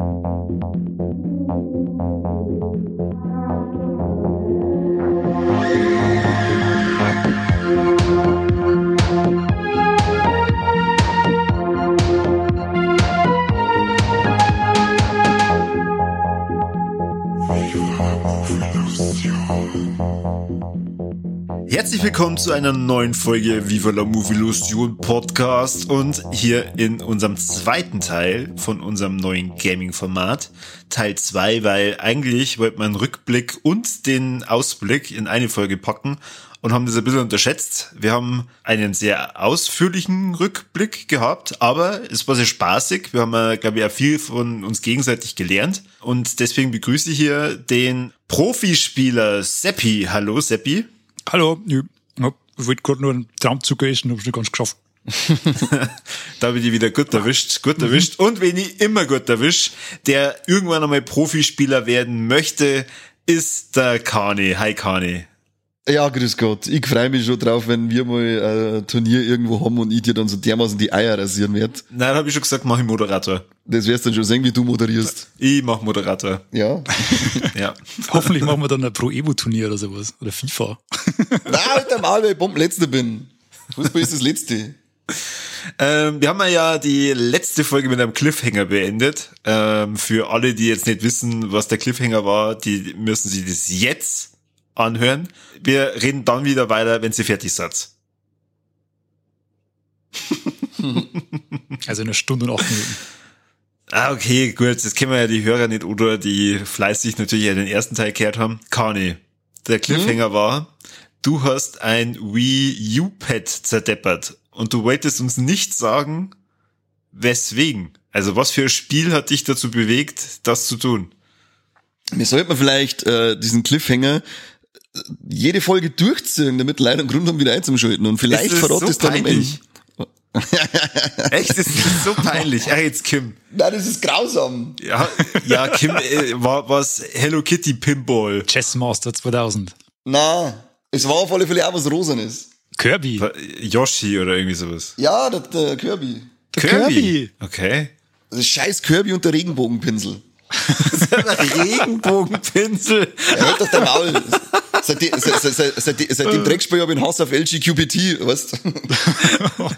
Thank you. Herzlich willkommen zu einer neuen Folge Viva la Movilusion Podcast und hier in unserem zweiten Teil von unserem neuen Gaming-Format. Teil 2, weil eigentlich wollte man Rückblick und den Ausblick in eine Folge packen und haben das ein bisschen unterschätzt. Wir haben einen sehr ausführlichen Rückblick gehabt, aber es war sehr spaßig. Wir haben, glaube ich, auch viel von uns gegenseitig gelernt und deswegen begrüße ich hier den Profispieler Seppi. Hallo Seppi. Hallo, ich, ich wollte gerade nur einen Traumzug essen, habe es nicht ganz geschafft. da habe ich die wieder gut erwischt, gut erwischt. Und wenn ich immer gut erwischt, der irgendwann einmal Profispieler werden möchte, ist der Kani. Hi Kani. Ja, grüß Gott. Ich freue mich schon drauf, wenn wir mal ein Turnier irgendwo haben und ich dir dann so dermaßen die Eier rasieren werde. Nein, habe ich schon gesagt, mach ich Moderator. Das wirst du dann schon sehen, wie du moderierst. Ich mach Moderator. Ja. ja. Hoffentlich machen wir dann ein Pro-Evo-Turnier oder sowas. Oder FIFA. Nein, halt der Mal, weil ich Bombenletzter bin. Fußball ist das Letzte. Ähm, wir haben ja die letzte Folge mit einem Cliffhanger beendet. Ähm, für alle, die jetzt nicht wissen, was der Cliffhanger war, die müssen sich das jetzt anhören. Wir reden dann wieder weiter, wenn sie fertig seid. also eine Stunde und acht Minuten. Ah, okay, gut. Das kennen wir ja die Hörer nicht, oder die fleißig natürlich ja den ersten Teil gehört haben. Kani, der Cliffhanger hm? war, du hast ein Wii U-Pad zerdeppert und du wolltest uns nicht sagen, weswegen. Also was für ein Spiel hat dich dazu bewegt, das zu tun? Wir sollten vielleicht äh, diesen Cliffhanger jede Folge durchziehen, damit Leute einen Grund haben, wieder einzuschalten. Und vielleicht verrate so es dann am Ende. Echt, das ist so peinlich. Ach, jetzt Kim. Nein, das ist grausam. Ja, ja Kim äh, war was Hello Kitty Pinball. Chessmaster 2000. Na, es war auf alle Fälle auch was Rosanes. Kirby. Yoshi oder irgendwie sowas. Ja, der, der Kirby. Der Kirby. Kirby. Okay. Das scheiß Kirby und der Regenbogenpinsel. Regenbogenpinsel. Ja, halt doch dein Maul. Seit, die, seit, seit, seit, seit dem Dreckspiel habe ich einen Hass auf LGQPT, weißt du?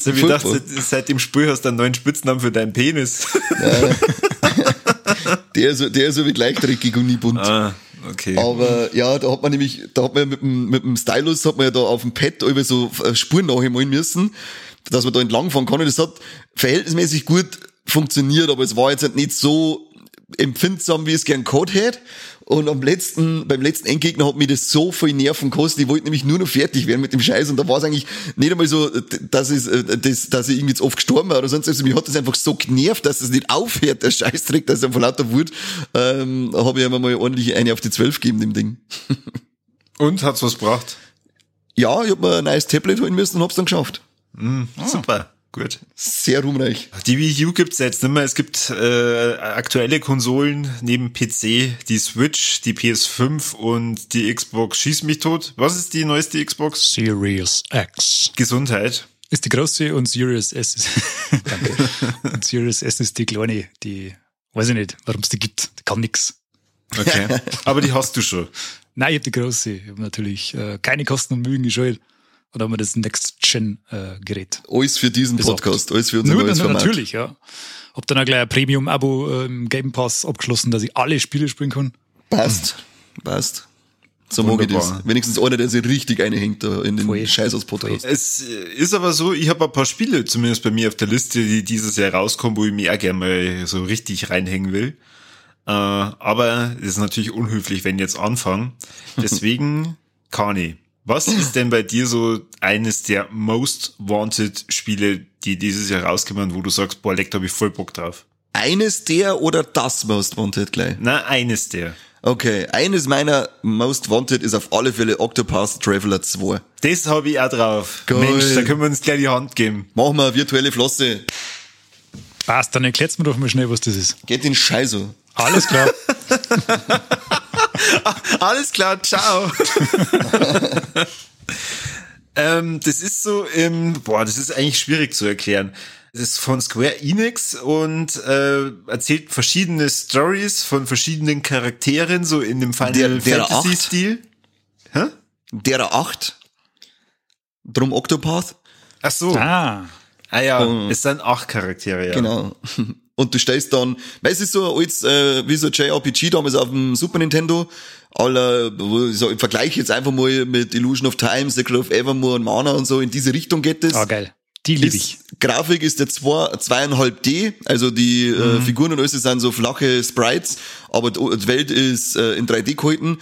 So wie gedacht, seit, seit dem Spiel hast du einen neuen Spitznamen für deinen Penis. Der ist, der ist so wie gleichdreckig und nie bunt. Ah. Okay. Aber ja, da hat man nämlich, da hat man ja mit dem, mit dem Stylus hat man ja da auf dem Pad über so Spuren nachmalen müssen, dass man da entlangfahren kann. Und das hat verhältnismäßig gut funktioniert, aber es war jetzt halt nicht so empfindsam, wie es gern Code hätte. Und am letzten, beim letzten Endgegner hat mir das so viel Nerven gekostet. Ich wollte nämlich nur noch fertig werden mit dem Scheiß. Und da war es eigentlich nicht einmal so, dass, es, dass, dass ich irgendwie jetzt oft gestorben war oder sonst. Also mich hat das einfach so genervt, dass es nicht aufhört, der Scheißdreck, dass er von lauter Wut, ähm, habe ich einmal mal ordentlich eine auf die zwölf gegeben, dem Ding. Und hat's was gebracht? Ja, ich hab mir ein neues Tablet holen müssen und hab's dann geschafft. Mm, super. Gut. Sehr ruhmreich. Die Wii U gibt's jetzt nicht mehr. Es gibt äh, aktuelle Konsolen neben PC, die Switch, die PS5 und die Xbox Schieß mich tot. Was ist die neueste Xbox? Series X. Gesundheit. Ist die große und Series S ist, danke. und Series S ist die kleine, die, weiß ich nicht, warum es die gibt. Die kann nix. Okay. Aber die hast du schon. Nein, ich habe die große. Ich habe natürlich äh, keine Kosten und Mühen gescheut und haben wir das Next-Gen-Gerät. Äh, alles für diesen besorgt. Podcast, alles für unser Nur, neues Format. Natürlich, ja. Hab dann auch gleich ein Premium-Abo im ähm, Game Pass abgeschlossen, dass ich alle Spiele spielen kann. Passt, passt. So mag ich das. Wenigstens einer, der sich richtig einhängt da in den Voll. Scheiß aus Podcast. Es ist aber so, ich habe ein paar Spiele, zumindest bei mir auf der Liste, die dieses Jahr rauskommen, wo ich mich auch gerne mal so richtig reinhängen will. Äh, aber es ist natürlich unhöflich, wenn ich jetzt anfange. Deswegen, Kani, was ist denn bei dir so eines der most wanted Spiele, die dieses Jahr rauskommen, wo du sagst, boah, leck, da hab ich voll Bock drauf? Eines der oder das most wanted gleich? Na, eines der. Okay, eines meiner most wanted ist auf alle Fälle Octopath Traveler 2. Das habe ich auch drauf. Geil. Mensch, da können wir uns gleich die Hand geben. Machen wir eine virtuelle Flosse. Passt, dann erklärt's mir doch mal schnell, was das ist. Geht in Scheiße. Alles klar. Alles klar, ciao. ähm, das ist so im, boah, das ist eigentlich schwierig zu erklären. ist von Square Enix und äh, erzählt verschiedene Stories von verschiedenen Charakteren, so in dem Final Der- der Fantasy-Stil. Hä? Derer acht. Drum Octopath. Ach so. Ah, Ah ja, Um, es sind acht Charaktere, ja. Genau. Und du stellst dann, weil es ist so altes, äh, wie so JRPG damals auf dem Super Nintendo, aller, so, ich vergleiche jetzt einfach mal mit Illusion of Time, Secret of Evermore und Mana und so, in diese Richtung geht es. ah geil. Die liebe ich. Grafik ist der zwei, zweieinhalb D, also die äh, Figuren und alles sind so flache Sprites, aber die, Welt ist äh, in 3D gehalten.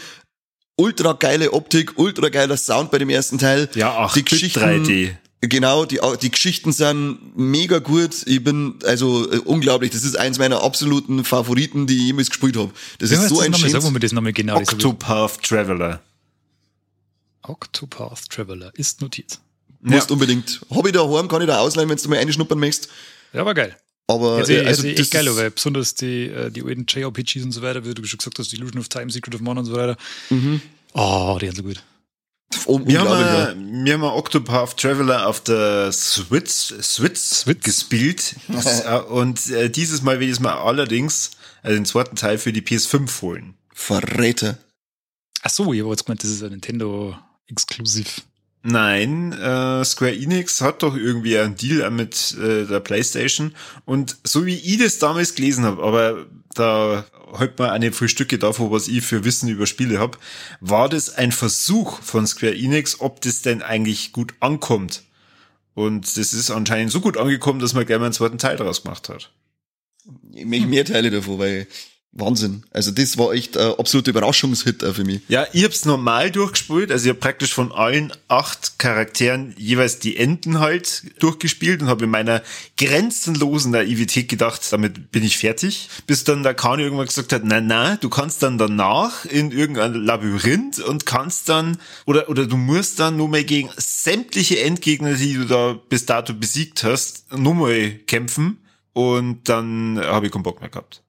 Ultra geile Optik, ultra geiler Sound bei dem ersten Teil. Ja, ach, die Geschichten, 3D. Genau, die, die Geschichten sind mega gut. Ich bin, also äh, unglaublich. Das ist eins meiner absoluten Favoriten, die ich jemals gespielt habe. Das Wie ist so das ein nochmal? Sagen wir das nochmal genau. Octopath Traveler. Octopath Traveler ist notiert. Musst unbedingt. Hab ich daheim, kann ich da ausleihen, wenn du mal einschnuppern möchtest. Ja, war geil. Aber Also, äh, also, das echt geil, weil besonders die, äh, die alten JRPGs und so weiter, wie du schon gesagt hast, Illusion of Time, Secret of Mana und so weiter. Mhm. Oh, die sind so gut. Un- Wir haben, wir haben Octopath Traveler auf der Switch, Switch, Switch. gespielt. Äh, Und äh, dieses Mal will ich es mal allerdings, also den zweiten Teil für die PS5 holen. Verräter. Ach so, habe jetzt gemeint, das ist ein Nintendo exklusiv. Nein, äh, Square Enix hat doch irgendwie einen Deal mit äh, der PlayStation. Und so wie ich das damals gelesen habe, aber da halt mal eine Frühstücke davon, was ich für Wissen über Spiele habe, war das ein Versuch von Square Enix, ob das denn eigentlich gut ankommt. Und das ist anscheinend so gut angekommen, dass man gleich mal einen zweiten Teil daraus gemacht hat. Ich möchte mehr Teile davon, weil Wahnsinn. Also das war echt ein absoluter Überraschungshit auch für mich. Ja, ich hab's normal durchgespielt, also ich habe praktisch von allen acht Charakteren jeweils die Enden halt durchgespielt und habe in meiner grenzenlosen Naivität gedacht, damit bin ich fertig. Bis dann der Kani irgendwann gesagt hat, na na, du kannst dann danach in irgendein Labyrinth und kannst dann, oder, oder du musst dann nur mal gegen sämtliche Endgegner, die du da bis dato besiegt hast, nur mal kämpfen und dann habe ich keinen Bock mehr gehabt.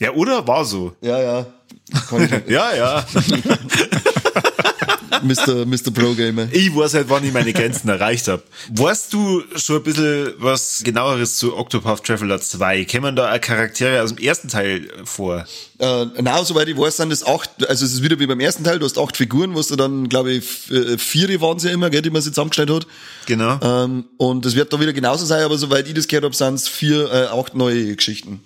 Ja, oder? War so. Ja, ja. Ja, ja. Mr. Mr. Pro Gamer. Ich weiß halt, wann ich meine Grenzen erreicht habe. Weißt du schon ein bisschen was genaueres zu Octopath Traveler 2? Kämen da auch Charaktere aus dem ersten Teil vor? Äh, na, soweit ich weiß, sind es acht, also es ist wieder wie beim ersten Teil, du hast acht Figuren, was du dann, glaube ich, äh, vier waren sie ja immer, gell, die man sich zusammengestellt hat. Genau. Ähm, und es wird da wieder genauso sein, aber soweit ich das gehört habe, sind es vier, äh, acht neue Geschichten.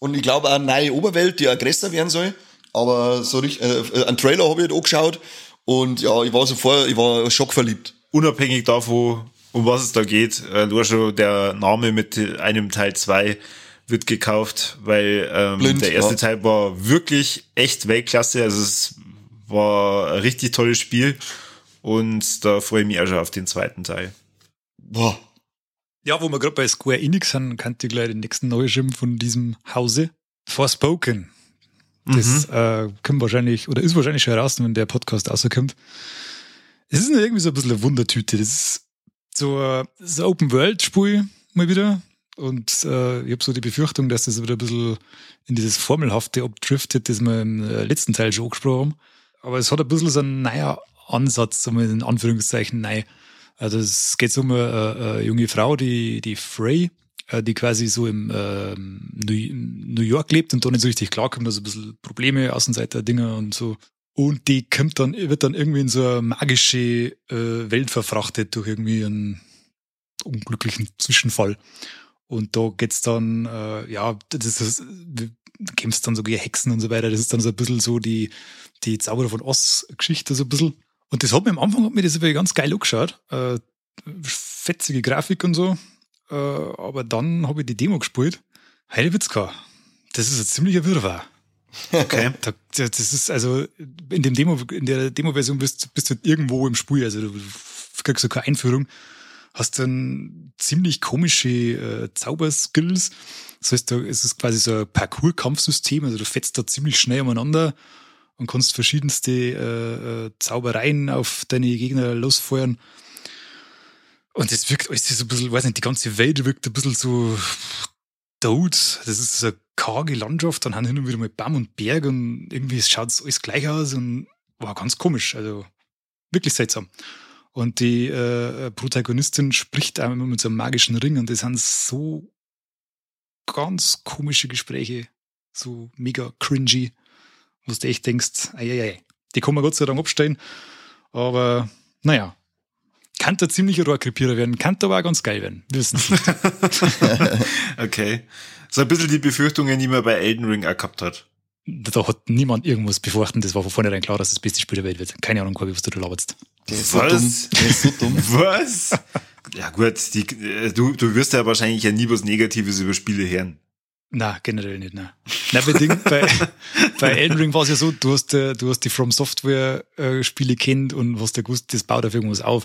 Und ich glaube auch eine neue Oberwelt, die aggressiver werden soll. Aber so richtig, äh, einen Trailer habe ich halt angeschaut und ja, ich war sofort, ich war schockverliebt. Unabhängig davon, um was es da geht, äh, nur schon der Name mit einem Teil 2 wird gekauft, weil ähm, Blind, der erste ja. Teil war wirklich echt Weltklasse. Also es war ein richtig tolles Spiel. Und da freue ich mich auch schon auf den zweiten Teil. Boah. Ja, wo wir gerade bei Square Enix sind, kannte ich gleich den nächsten Neuschirm von diesem Hause. Forspoken. Das äh, kommt wahrscheinlich, oder ist wahrscheinlich schon heraus, wenn der Podcast rauskommt. Es ist irgendwie so ein bisschen eine Wundertüte. Das ist so ein, so Open-World-Spiel mal wieder. Und äh, ich habe so die Befürchtung, dass das wieder ein bisschen in dieses Formelhafte abdriftet, das wir im äh, letzten Teil schon angesprochen haben. Aber es hat ein bisschen so ein neuer Ansatz, so in Anführungszeichen neu. Also es geht so um eine, eine junge Frau, die, die Frey, äh, die quasi so im ähm, New, York lebt und da nicht so richtig klarkommt, also ein bisschen Probleme, Außenseiter-Dinger und so. Und die kommt dann, wird dann irgendwie in so eine magische äh, Welt verfrachtet durch irgendwie einen unglücklichen Zwischenfall. Und da geht's dann, äh, ja, das ist, du kämpfst dann so gegen Hexen und so weiter. Das ist dann so ein bisschen so die, die Zauberer von Oz-Geschichte so ein bisschen. Und das hat mir am Anfang hat mir das ganz geil angeschaut. Äh, fetzige Grafik und so. Äh, aber dann habe ich die Demo gespielt. Heilwitzka. Das ist ein ziemlicher Wirrwarr. Okay. Da, das ist also in dem Demo, in der Demo-Version bist, bist du irgendwo im Spiel, also du kriegst so keine Einführung, hast dann ziemlich komische äh, Zauberskills. Das heißt, da ist es quasi so ein Parcours-Kampfsystem, also du fetzt da ziemlich schnell umeinander und kannst verschiedenste äh, äh, Zaubereien auf deine Gegner losfeuern. Und das wirkt alles so ein bisschen, weiß nicht, die ganze Welt wirkt ein bisschen so tot. Das ist so eine karge Landschaft, dann haben hin und wieder mal Baum und Berg und irgendwie schaut es alles gleich aus und war ganz komisch. Also wirklich seltsam. Und die äh, Protagonistin spricht einmal mit so einem magischen Ring und das sind so ganz komische Gespräche, so mega cringy, wo du echt denkst, ei, ei, ei. die kann man Gott sei Dank abstellen, aber naja, kann der ziemliche Rohrkrepierer werden, kann aber auch ganz geil werden, wir wissen es nicht. okay. So ein bisschen die Befürchtungen, die man bei Elden Ring auch gehabt hat. Da hat niemand irgendwas befürchten, das war von vornherein klar, dass das beste Spiel der Welt wird. Keine Ahnung, Corby, was du da laberst. Der ist so dumm. Der ist so dumm. Was? Ja gut, die, äh, du, du wirst ja wahrscheinlich ja nie was Negatives über Spiele hören. Na, generell nicht, ne. Na, bei, Ding, bei, bei Elden Ring war es ja so, du hast, äh, du hast die From Software äh, Spiele kennt und hast ja gewusst, das baut auf irgendwas auf.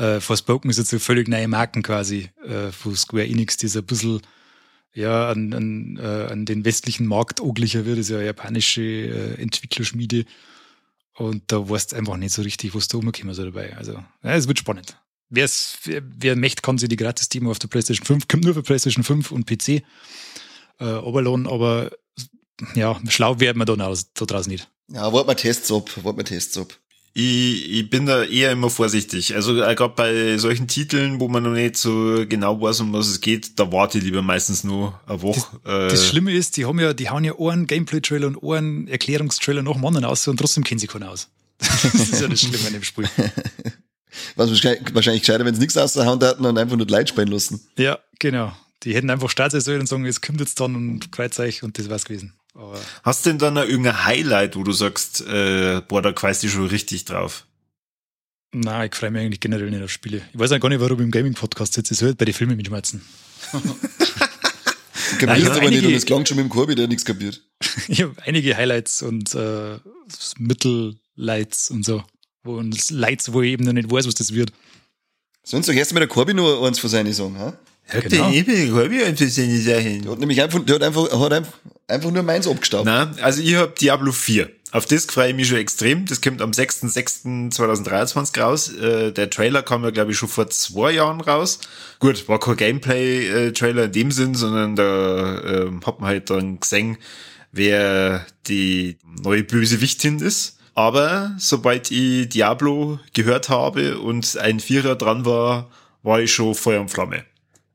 Äh, Forspoken ist jetzt so völlig neue Marken quasi äh, von Square Enix, die so ein bisschen ja, an, an, äh, an den westlichen Markt oglicher wird, das ist ja eine japanische äh, Entwicklerschmiede. Und da weißt du einfach nicht so richtig, was da umgekommen so dabei. Also, ja, es wird spannend. Wer's, wer, wer möchte, kann sich die Gratis-Demo auf der PlayStation 5, kommt nur für PlayStation 5 und PC äh, aber ja, schlau werden wir da, da draußen nicht. Ja, warte mal Tests ab, warte mal Tests ab. Ich, ich bin da eher immer vorsichtig. Also äh, gerade bei solchen Titeln, wo man noch nicht so genau weiß, um was es geht, da warte ich lieber meistens nur eine Woche. Das, das Schlimme ist, die haben ja, die hauen ja einen Gameplay-Trailer und einen Erklärungstrailer nach dem anderen aus und trotzdem kennen sie keinen aus. Das ist ja das Schlimme an dem Spiel. Was wahrscheinlich, wahrscheinlich gescheiter, wenn sie nichts aushauen hätten und einfach nur die Leute spielen lassen. Ja, genau. Die hätten einfach starten sollen und sagen, es kommt jetzt dann und kreuzt euch und das war's gewesen. Aber Hast du denn dann noch irgendein Highlight, wo du sagst, äh, boah, da du schon richtig drauf? Nein, ich freue mich eigentlich generell nicht auf Spiele. Ich weiß auch gar nicht, warum ich im Gaming-Podcast sitze. Es hört bei den Filmen mitschmerzen. Ich kapiert aber einige, nicht und es klang schon mit dem Korbi, der nichts kapiert. ich habe einige Highlights und äh, Mittellights und so. Wo uns Lights, wo ich eben noch nicht weiß, was das wird. Sonst sag erst mal der Korbi nur eins von seinen Sachen, ha? Hört genau. der eben Korbi eins von seinen Sachen? Der hat nämlich einfach, der hat einfach, hat einfach, einfach nur meins abgestaubt. Na, also ich hab Diablo 4. Auf das freue ich mich schon extrem. Das kommt am 6.6.2023 raus. Äh, der Trailer kam ja, glaube ich, schon vor zwei Jahren raus. Gut, war kein Gameplay-Trailer in dem Sinn, sondern da äh, hat man halt dann gesehen, wer die neue Bösewichtin ist. Aber sobald ich Diablo gehört habe und ein Vierer dran war, war ich schon Feuer und Flamme.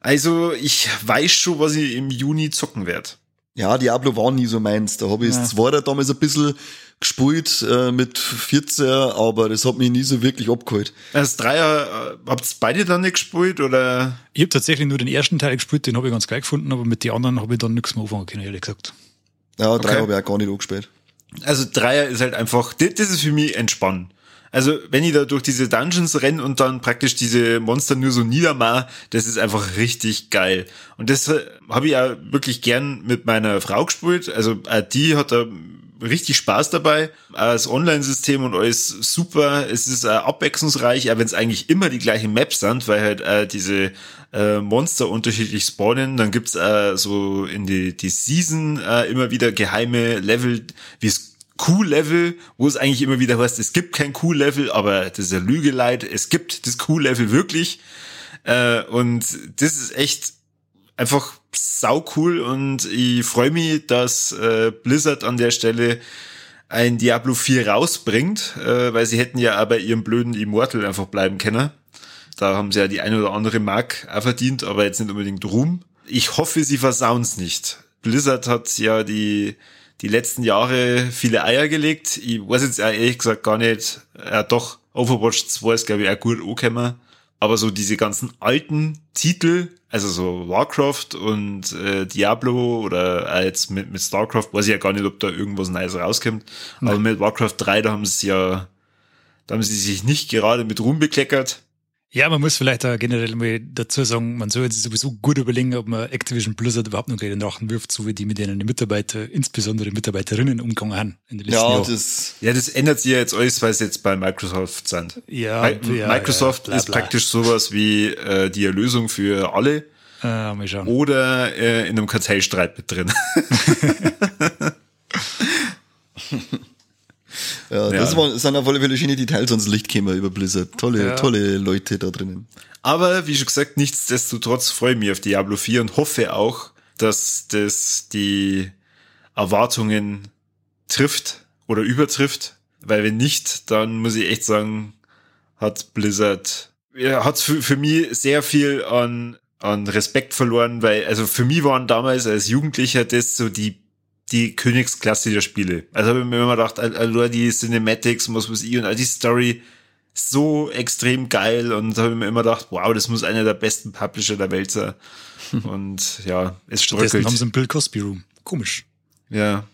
Also ich weiß schon, was ich im Juni zocken werde. Ja, Diablo war nie so meins. Da habe ich ja. das Zweiter damals ein bisschen gespielt äh, mit 14, aber das hat mich nie so wirklich abgeholt. Das Dreier, äh, habt ihr beide dann nicht gespielt oder? Ich habe tatsächlich nur den ersten Teil gespielt, den habe ich ganz geil gefunden, aber mit den anderen habe ich dann nichts mehr anfangen können, ehrlich gesagt. Ja, Dreier okay. habe ich auch gar nicht angespielt. Also Dreier ist halt einfach, das, das ist für mich entspannen. Also, wenn ich da durch diese Dungeons renne und dann praktisch diese Monster nur so niedermach, das ist einfach richtig geil. Und das äh, habe ich ja wirklich gern mit meiner Frau gespielt. Also, die hat da richtig Spaß dabei. Das Online-System und alles super. Es ist äh, abwechslungsreich, auch wenn es eigentlich immer die gleichen Maps sind, weil halt äh, diese Monster unterschiedlich spawnen. Dann gibt's äh, so in die, die Season immer wieder geheime Level, wie es Q-Level, wo es eigentlich immer wieder heißt, es gibt kein Q-Level, aber das ist ja Lüge leid, es gibt das Q-Level wirklich. Äh, und das ist echt einfach sau cool und ich freue mich, dass äh, Blizzard an der Stelle ein Diablo 4 rausbringt, äh, weil sie hätten ja aber ihrem blöden Immortal einfach bleiben können. Da haben sie ja die eine oder andere Mark auch verdient, aber jetzt nicht unbedingt Ruhm. Ich hoffe, sie versauen's nicht. Blizzard hat ja die, die letzten Jahre viele Eier gelegt. Ich weiß jetzt ehrlich gesagt gar nicht, ja doch, Overwatch 2 ist glaube ich auch gut angekommen. Aber so diese ganzen alten Titel, also so Warcraft und äh, Diablo oder jetzt mit, mit StarCraft, weiß ich ja gar nicht, ob da irgendwas Neues rauskommt. Nein. Aber mit Warcraft 3, da haben sie ja, da haben sie sich nicht gerade mit Ruhm bekleckert. Ja, man muss vielleicht auch generell mal dazu sagen, man soll sich sowieso gut überlegen, ob man Activision Blizzard überhaupt noch den Rachen wirft, so wie die mit denen die Mitarbeiter, insbesondere Mitarbeiterinnen umgegangen haben in den letzten ja, Jahren. Das, ja, das ändert sich ja jetzt alles, weil es jetzt bei Microsoft sind. Ja, ja Microsoft ja, bla, bla. ist praktisch sowas wie äh, die Erlösung für alle. Äh, mal schauen. Oder äh, in einem Kartellstreit mit drin. Ja, ja. das waren, sind auf alle Fälle schöne Details ans Licht gekommen über Blizzard. Tolle, ja. tolle Leute da drinnen. Aber wie schon gesagt, nichtsdestotrotz freue ich mich auf Diablo 4 und hoffe auch, dass das die Erwartungen trifft oder übertrifft. Weil wenn nicht, dann muss ich echt sagen, hat Blizzard, ja, hat für, für mich sehr viel an, an Respekt verloren, weil, also für mich waren damals als Jugendlicher das so die, die Königsklasse der Spiele. Also habe ich mir immer gedacht, allein die Cinematics was weiß ich und all die Story so extrem geil und habe ich mir immer gedacht, wow, das muss einer der besten Publisher der Welt sein. Und ja, es Stattdessen haben sie einen Bill Cosby Room. Komisch. Ja.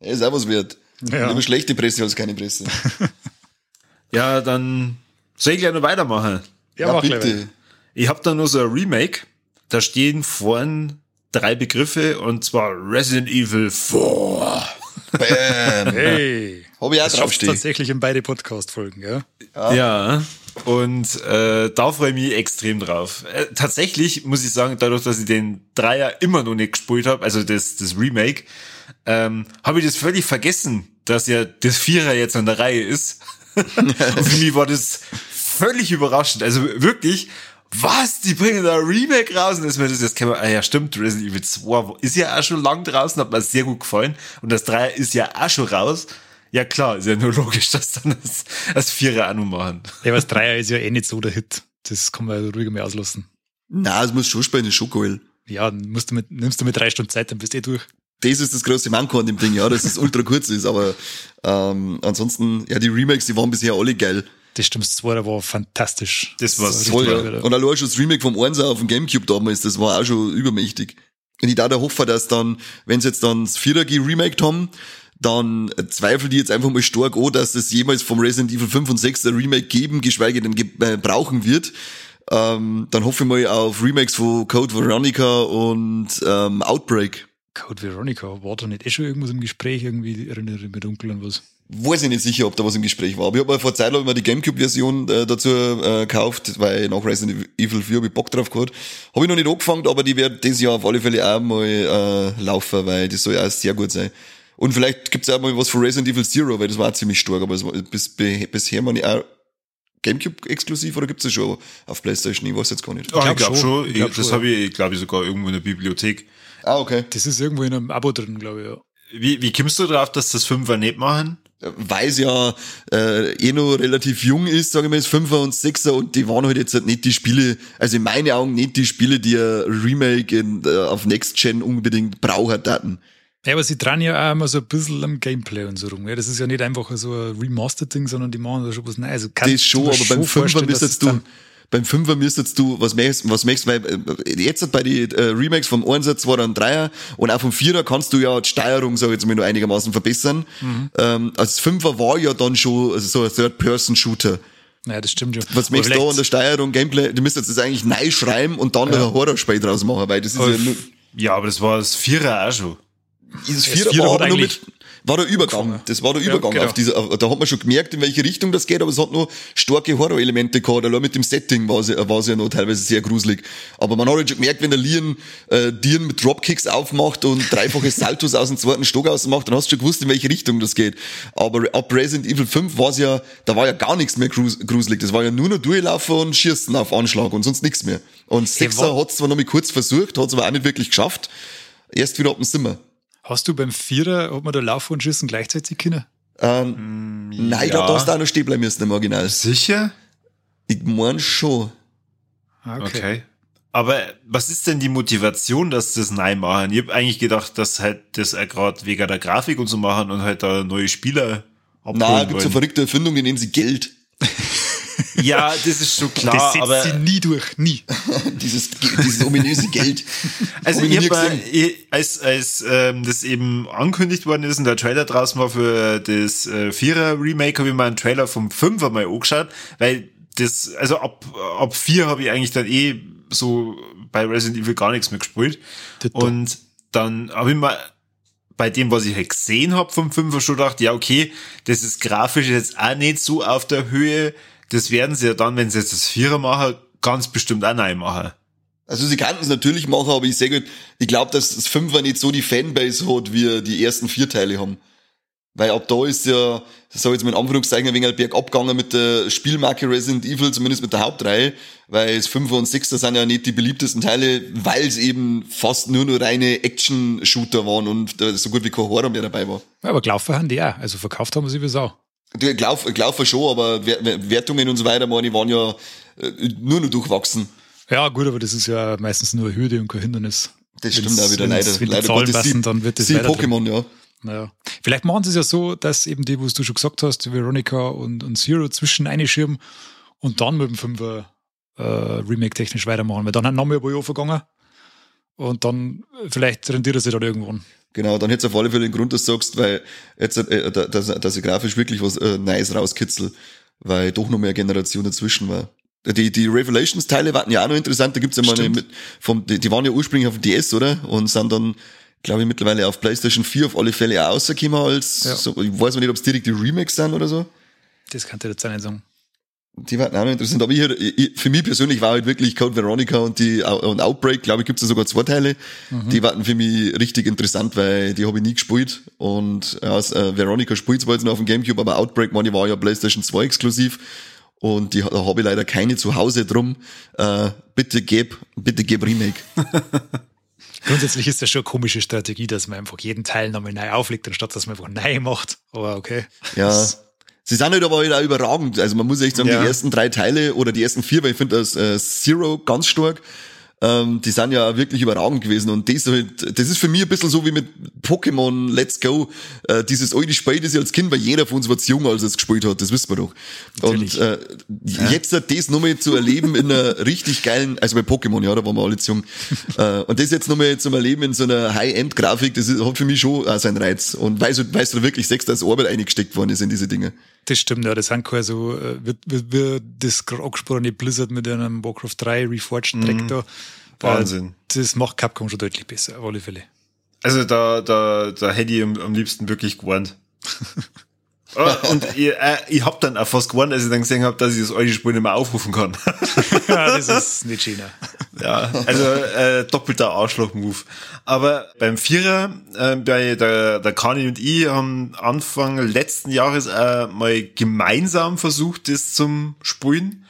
Er ist auch was wert. Ja. Lieber schlechte Presse als keine Presse. ja, dann soll ich gleich noch weitermachen? Ja, ja mach bitte. Ich habe da nur so ein Remake. Da stehen vorn drei Begriffe und zwar Resident Evil 4. Bam. Hey. Hab ich auch draufstehen. tatsächlich in beide Podcast-Folgen, ja? Ja. ja. Und äh, da freue ich mich extrem drauf. Äh, tatsächlich muss ich sagen, dadurch, dass ich den Dreier immer noch nicht gespielt habe, also das, das Remake, ähm, habe ich das völlig vergessen, dass ja das Vierer jetzt an der Reihe ist. Und für mich war das völlig überraschend. Also wirklich, was? Die bringen da ein Remake raus? Und das mir das jetzt kann man, ah ja, stimmt, Resident Evil 2 ist ja auch schon lang draußen, hat mir sehr gut gefallen. Und das Dreier ist ja auch schon raus. Ja klar, ist ja nur logisch, dass dann das, das Vierer auch noch machen. Ja, aber das Dreier ist ja eh nicht so der Hit. Das kann man ruhiger mehr auslassen. Na, es muss schon spielen, das ist schon cool. Ja, musst du mit, nimmst du mit drei Stunden Zeit, dann bist du eh durch. Das ist das große Manko an dem Ding, ja, dass es ultra kurz ist, aber ähm, ansonsten, ja, die Remakes, die waren bisher alle geil. Das stimmt, das zweite war fantastisch. Das war voll, ja. Und allein schon das Remake vom Einser auf dem Gamecube damals, das war auch schon übermächtig. Und ich da der hoffe, dass dann, wenn sie jetzt dann das 4G remaked haben, dann zweifle die jetzt einfach mal stark an, dass es jemals vom Resident Evil 5 und 6 ein Remake geben, geschweige denn äh, brauchen wird. Ähm, dann hoffe ich mal auf Remakes von Code Veronica und ähm, Outbreak. Code Veronica, war da nicht eh schon irgendwas im Gespräch? Irgendwie erinnere ich mich dunkel an was. Weiß ich nicht sicher, ob da was im Gespräch war. Aber ich habe vor Zeit mal die Gamecube-Version äh, dazu äh, gekauft, weil nach Resident Evil 4 habe ich Bock drauf gehabt. Habe ich noch nicht angefangen, aber die wird dieses Jahr auf alle Fälle auch mal äh, laufen, weil das soll ja auch sehr gut sein. Und vielleicht gibt's auch mal was von Resident Evil Zero, weil das war ziemlich stark, aber es war bis, bisher meine ich auch Gamecube exklusiv oder gibt's das schon auf Playstation? Ich weiß jetzt gar nicht. Ah, ich glaube glaub schon. Ich glaub das schon, habe ich, glaube ich, sogar irgendwo in der Bibliothek. Ah, okay. Das ist irgendwo in einem Abo drin, glaube ich, ja. Wie, wie kommst du drauf, dass das Fünfer nicht machen? Weil es ja äh, eh noch relativ jung ist, sagen wir jetzt Fünfer und Sechser und die waren halt jetzt halt nicht die Spiele, also in meinen Augen nicht die Spiele, die ein Remake in, äh, auf Next Gen unbedingt brauchen hatten. Ja, aber sie dran ja auch immer so ein bisschen am Gameplay und so rum. Ja, das ist ja nicht einfach so ein Remastered-Ding, sondern die machen da schon was Neues. Also das schon, aber beim Fünfer müsstest du, beim Fünfer müsstest du was möchtest, was möchtest, weil äh, jetzt bei den äh, Remakes vom 1er, 2er und 3er und auch vom 4er kannst du ja die Steuerung, sag ich jetzt mal, nur einigermaßen verbessern. Mhm. Ähm, also Fünfer war ja dann schon also so ein Third-Person-Shooter. Ja, das stimmt schon. Was möchtest du da an der Steuerung, Gameplay, du müsstest das eigentlich neu schreiben und dann ja. ein Horrorspiel draus machen, weil das ist aber ja Ja, aber das war das Vierer auch schon. Dieses Vierer war aber nur mit, war der Übergang. Das war der Übergang ja, genau. auf diese, da hat man schon gemerkt, in welche Richtung das geht, aber es hat nur starke Horror-Elemente gehabt. Allein mit dem Setting war es, war es ja noch teilweise sehr gruselig. Aber man hat halt schon gemerkt, wenn der Lian, äh, Dieren mit Dropkicks aufmacht und dreifache Saltos aus dem zweiten Stock ausmacht, dann hast du schon gewusst, in welche Richtung das geht. Aber ab Resident Evil 5 war es ja, da war ja gar nichts mehr gruselig. Das war ja nur noch durchlaufen und schießen auf Anschlag und sonst nichts mehr. Und Sechser hat es zwar noch mal kurz versucht, hat es aber auch nicht wirklich geschafft. Erst wieder ab dem Zimmer. Hast du beim Vierer, hat man da Lauf und Schießen gleichzeitig können? Ähm, mm, nein, ja. da hast du auch noch stehen bleiben müssen im Original. Sicher? Ich mein schon. Okay. okay. Aber was ist denn die Motivation, dass das neu machen? Ich habe eigentlich gedacht, dass halt das gerade wegen der Grafik und so machen und halt da neue Spieler abholen Nein, gibt so verrückte Erfindungen, die nehmen sie Geld. Ja, das ist schon klar. Das setzt aber sie nie durch, nie. dieses, dieses ominöse Geld. Also ich hab als, als ähm, das eben angekündigt worden ist und der Trailer draußen war für das äh, Vierer-Remake, habe ich mal einen Trailer vom Fünfer mal angeschaut, weil das, also ab, ab vier habe ich eigentlich dann eh so bei Resident Evil gar nichts mehr gespielt. Und dann habe ich mal bei dem, was ich halt gesehen habe vom Fünfer schon gedacht, ja, okay, das ist grafisch jetzt auch nicht so auf der Höhe das werden sie ja dann, wenn sie jetzt das Vierer machen, ganz bestimmt auch neu machen. Also sie könnten es natürlich machen, aber ich sage, ich glaube, dass das Fünfer nicht so die Fanbase hat, wie die ersten vier Teile haben. Weil ab da ist ja, das sag ich jetzt mal in Anführungszeichen, ein wenig bergab gegangen mit der Spielmarke Resident Evil, zumindest mit der Hauptreihe, weil das Fünfer und Sechster sind ja nicht die beliebtesten Teile, weil es eben fast nur nur reine Action-Shooter waren und so gut wie kein Horror mehr dabei war. Ja, aber gelaufen haben die auch, also verkauft haben sie wie Sau. Ich glaube glaub schon, aber Wertungen und so weiter, meine, waren ja äh, nur noch durchwachsen. Ja, gut, aber das ist ja meistens nur Hürde und kein Hindernis. Das stimmt auch wieder leider. Wenn leider Zahlen passen, dann wird das Sie Pokémon, ja. Naja. Vielleicht machen sie es ja so, dass eben die, was du schon gesagt hast, Veronica und, und Zero zwischen einschirmen und dann mit dem Fünfer äh, Remake technisch weitermachen, weil dann noch mehr ein paar Jahre vergangen und dann vielleicht rendiert er sich dann irgendwann. Genau, dann hätte es auf alle Fälle den Grund, dass du sagst, weil jetzt, äh, dass, dass ich grafisch wirklich was äh, Neues rauskitzel, weil doch noch mehr Generation dazwischen war. Die, die Revelations-Teile waren ja auch noch interessant, da gibt's ja mal eine mit, vom, die, die waren ja ursprünglich auf dem DS, oder? Und sind dann, glaube ich, mittlerweile auf PlayStation 4 auf alle Fälle auch rausgekommen als, ja. so, ich weiß nicht, ob es direkt die Remakes sind oder so. Das kann ich jetzt auch nicht sagen. Die waren auch noch interessant. Aber ich, ich, für mich persönlich war halt wirklich Code Veronica und die und Outbreak, glaube ich, gibt es ja sogar zwei Teile. Mhm. Die waren für mich richtig interessant, weil die habe ich nie gespielt. Und ja, äh, Veronica spielt zwar jetzt noch auf dem Gamecube, aber Outbreak, meine, war ja PlayStation 2 exklusiv. Und die, da habe ich leider keine zu Hause drum. Äh, bitte geb, bitte geb Remake. Grundsätzlich ist das schon eine komische Strategie, dass man einfach jeden Teil nochmal neu auflegt, anstatt dass man einfach neu macht. Aber okay. Ja. Das Sie sind halt aber auch überragend. Also man muss echt sagen, ja. die ersten drei Teile oder die ersten vier, weil ich finde das äh, Zero ganz stark ähm, die sind ja wirklich überragend gewesen. Und das, halt, das ist für mich ein bisschen so wie mit Pokémon Let's Go. Äh, dieses alte Spiel, das ich als Kind, weil jeder von uns war zu jung, als er es gespielt hat, das wissen wir doch. Natürlich. Und äh, ja. jetzt das nochmal zu erleben in einer richtig geilen, also bei Pokémon, ja, da waren wir alle zu jung. äh, und das jetzt nochmal zu erleben in so einer High-End-Grafik, das ist, hat für mich schon äh, seinen Reiz. Und weißt du, weißt du wirklich, sechs, dass Arbeit eingesteckt worden ist in diese Dinge. Das stimmt, ja, das sind quasi so, äh, wird, wird, wird das angesprochene Blizzard mit einem Warcraft 3 Reforged mhm. Track da. Wahnsinn. Das macht Capcom schon deutlich besser, auf alle Fälle. Also da, da, da hätte ich am, am liebsten wirklich gewarnt. und ich, äh, ich hab dann auch fast gewarnt, als ich dann gesehen habe, dass ich das alte Spiel nicht mehr aufrufen kann. ja, das ist nicht schöner. Ja, also äh, doppelter Arschloch-Move. Aber beim Vierer, äh, bei der, der Kani und ich haben Anfang letzten Jahres äh, mal gemeinsam versucht, das zum Spulen.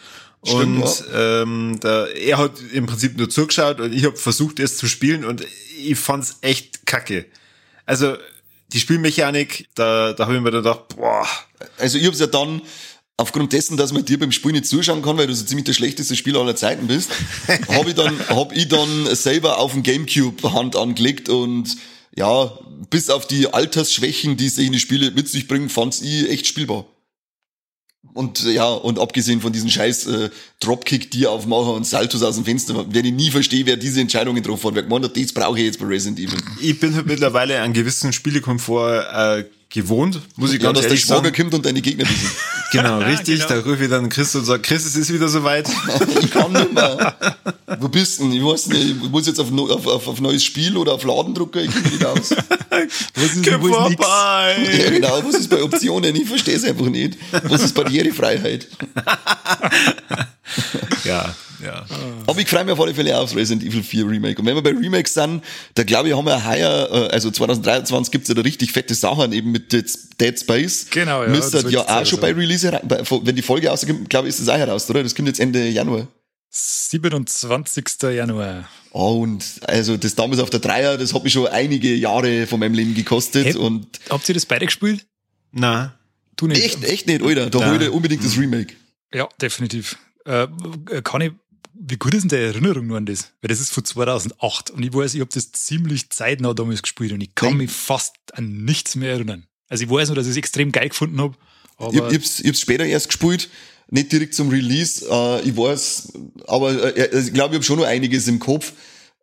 Stimmt, und ja. ähm, da, er hat im Prinzip nur zugeschaut und ich habe versucht, es zu spielen und ich fand's echt kacke. Also die Spielmechanik, da, da habe ich mir dann gedacht, boah. Also ich habe ja dann aufgrund dessen, dass man dir beim Spiel nicht zuschauen kann, weil du so ziemlich der schlechteste Spieler aller Zeiten bist, habe ich dann hab ich dann selber auf dem Gamecube Hand angelegt und ja, bis auf die Altersschwächen, die solche Spiele mit sich bringen, fand's ich echt spielbar. Und ja, und abgesehen von diesen scheiß äh, Dropkick, die aufmachen und Saltos aus dem Fenster, werde ich nie verstehen, wer diese Entscheidung getroffen hat. Wer gemeint hat, das brauche ich jetzt bei Resident Evil. Ich bin halt mittlerweile einen gewissen Spielekomfort äh, gewohnt, muss ich ja, ganz dass ehrlich der Schwager kommt und deine Gegner wissen. Genau, richtig. genau. Da rufe ich dann Chris und sage, Chris, es ist wieder soweit. ich kann nicht mehr. Wo bist du denn? Ich weiß nicht, ich muss jetzt auf, auf, auf, auf neues Spiel oder auf Ladendrucker, ich kenne nicht aus. Was ist, Komm wo vorbei. Ist ja, genau, was ist bei Optionen? Ich verstehe es einfach nicht. Was ist Barrierefreiheit? ja. Ja. Aber ich freue mich auf alle Fälle auf Resident Evil 4 Remake. Und wenn wir bei Remakes sind, da glaube ich, haben wir heuer, äh, also 2023 gibt's ja da richtig fette Sachen eben mit Dead Space. Genau, ja. Müsste ja auch schon bei Release, wenn die Folge rauskommt, glaube ich, ist das auch heraus, oder? Das kommt jetzt Ende Januar. 27. Januar. Oh, und also das damals auf der Dreier, das hat mich schon einige Jahre von meinem Leben gekostet. Hey, und habt ihr das beide gespielt? Nein. Du nicht. Echt, echt nicht, Alter. Da hol ich unbedingt das Remake. Ja, definitiv. Äh, kann ich wie gut ist denn die Erinnerung nur an das? Weil das ist von 2008 und ich weiß, ich habe das ziemlich zeitnah damals gespielt und ich kann Nein. mich fast an nichts mehr erinnern. Also ich weiß nur, dass ich es extrem geil gefunden habe. Ich, ich, hab's, ich hab's später erst gespielt, nicht direkt zum Release. Äh, ich weiß, aber äh, also ich glaube, ich habe schon noch einiges im Kopf.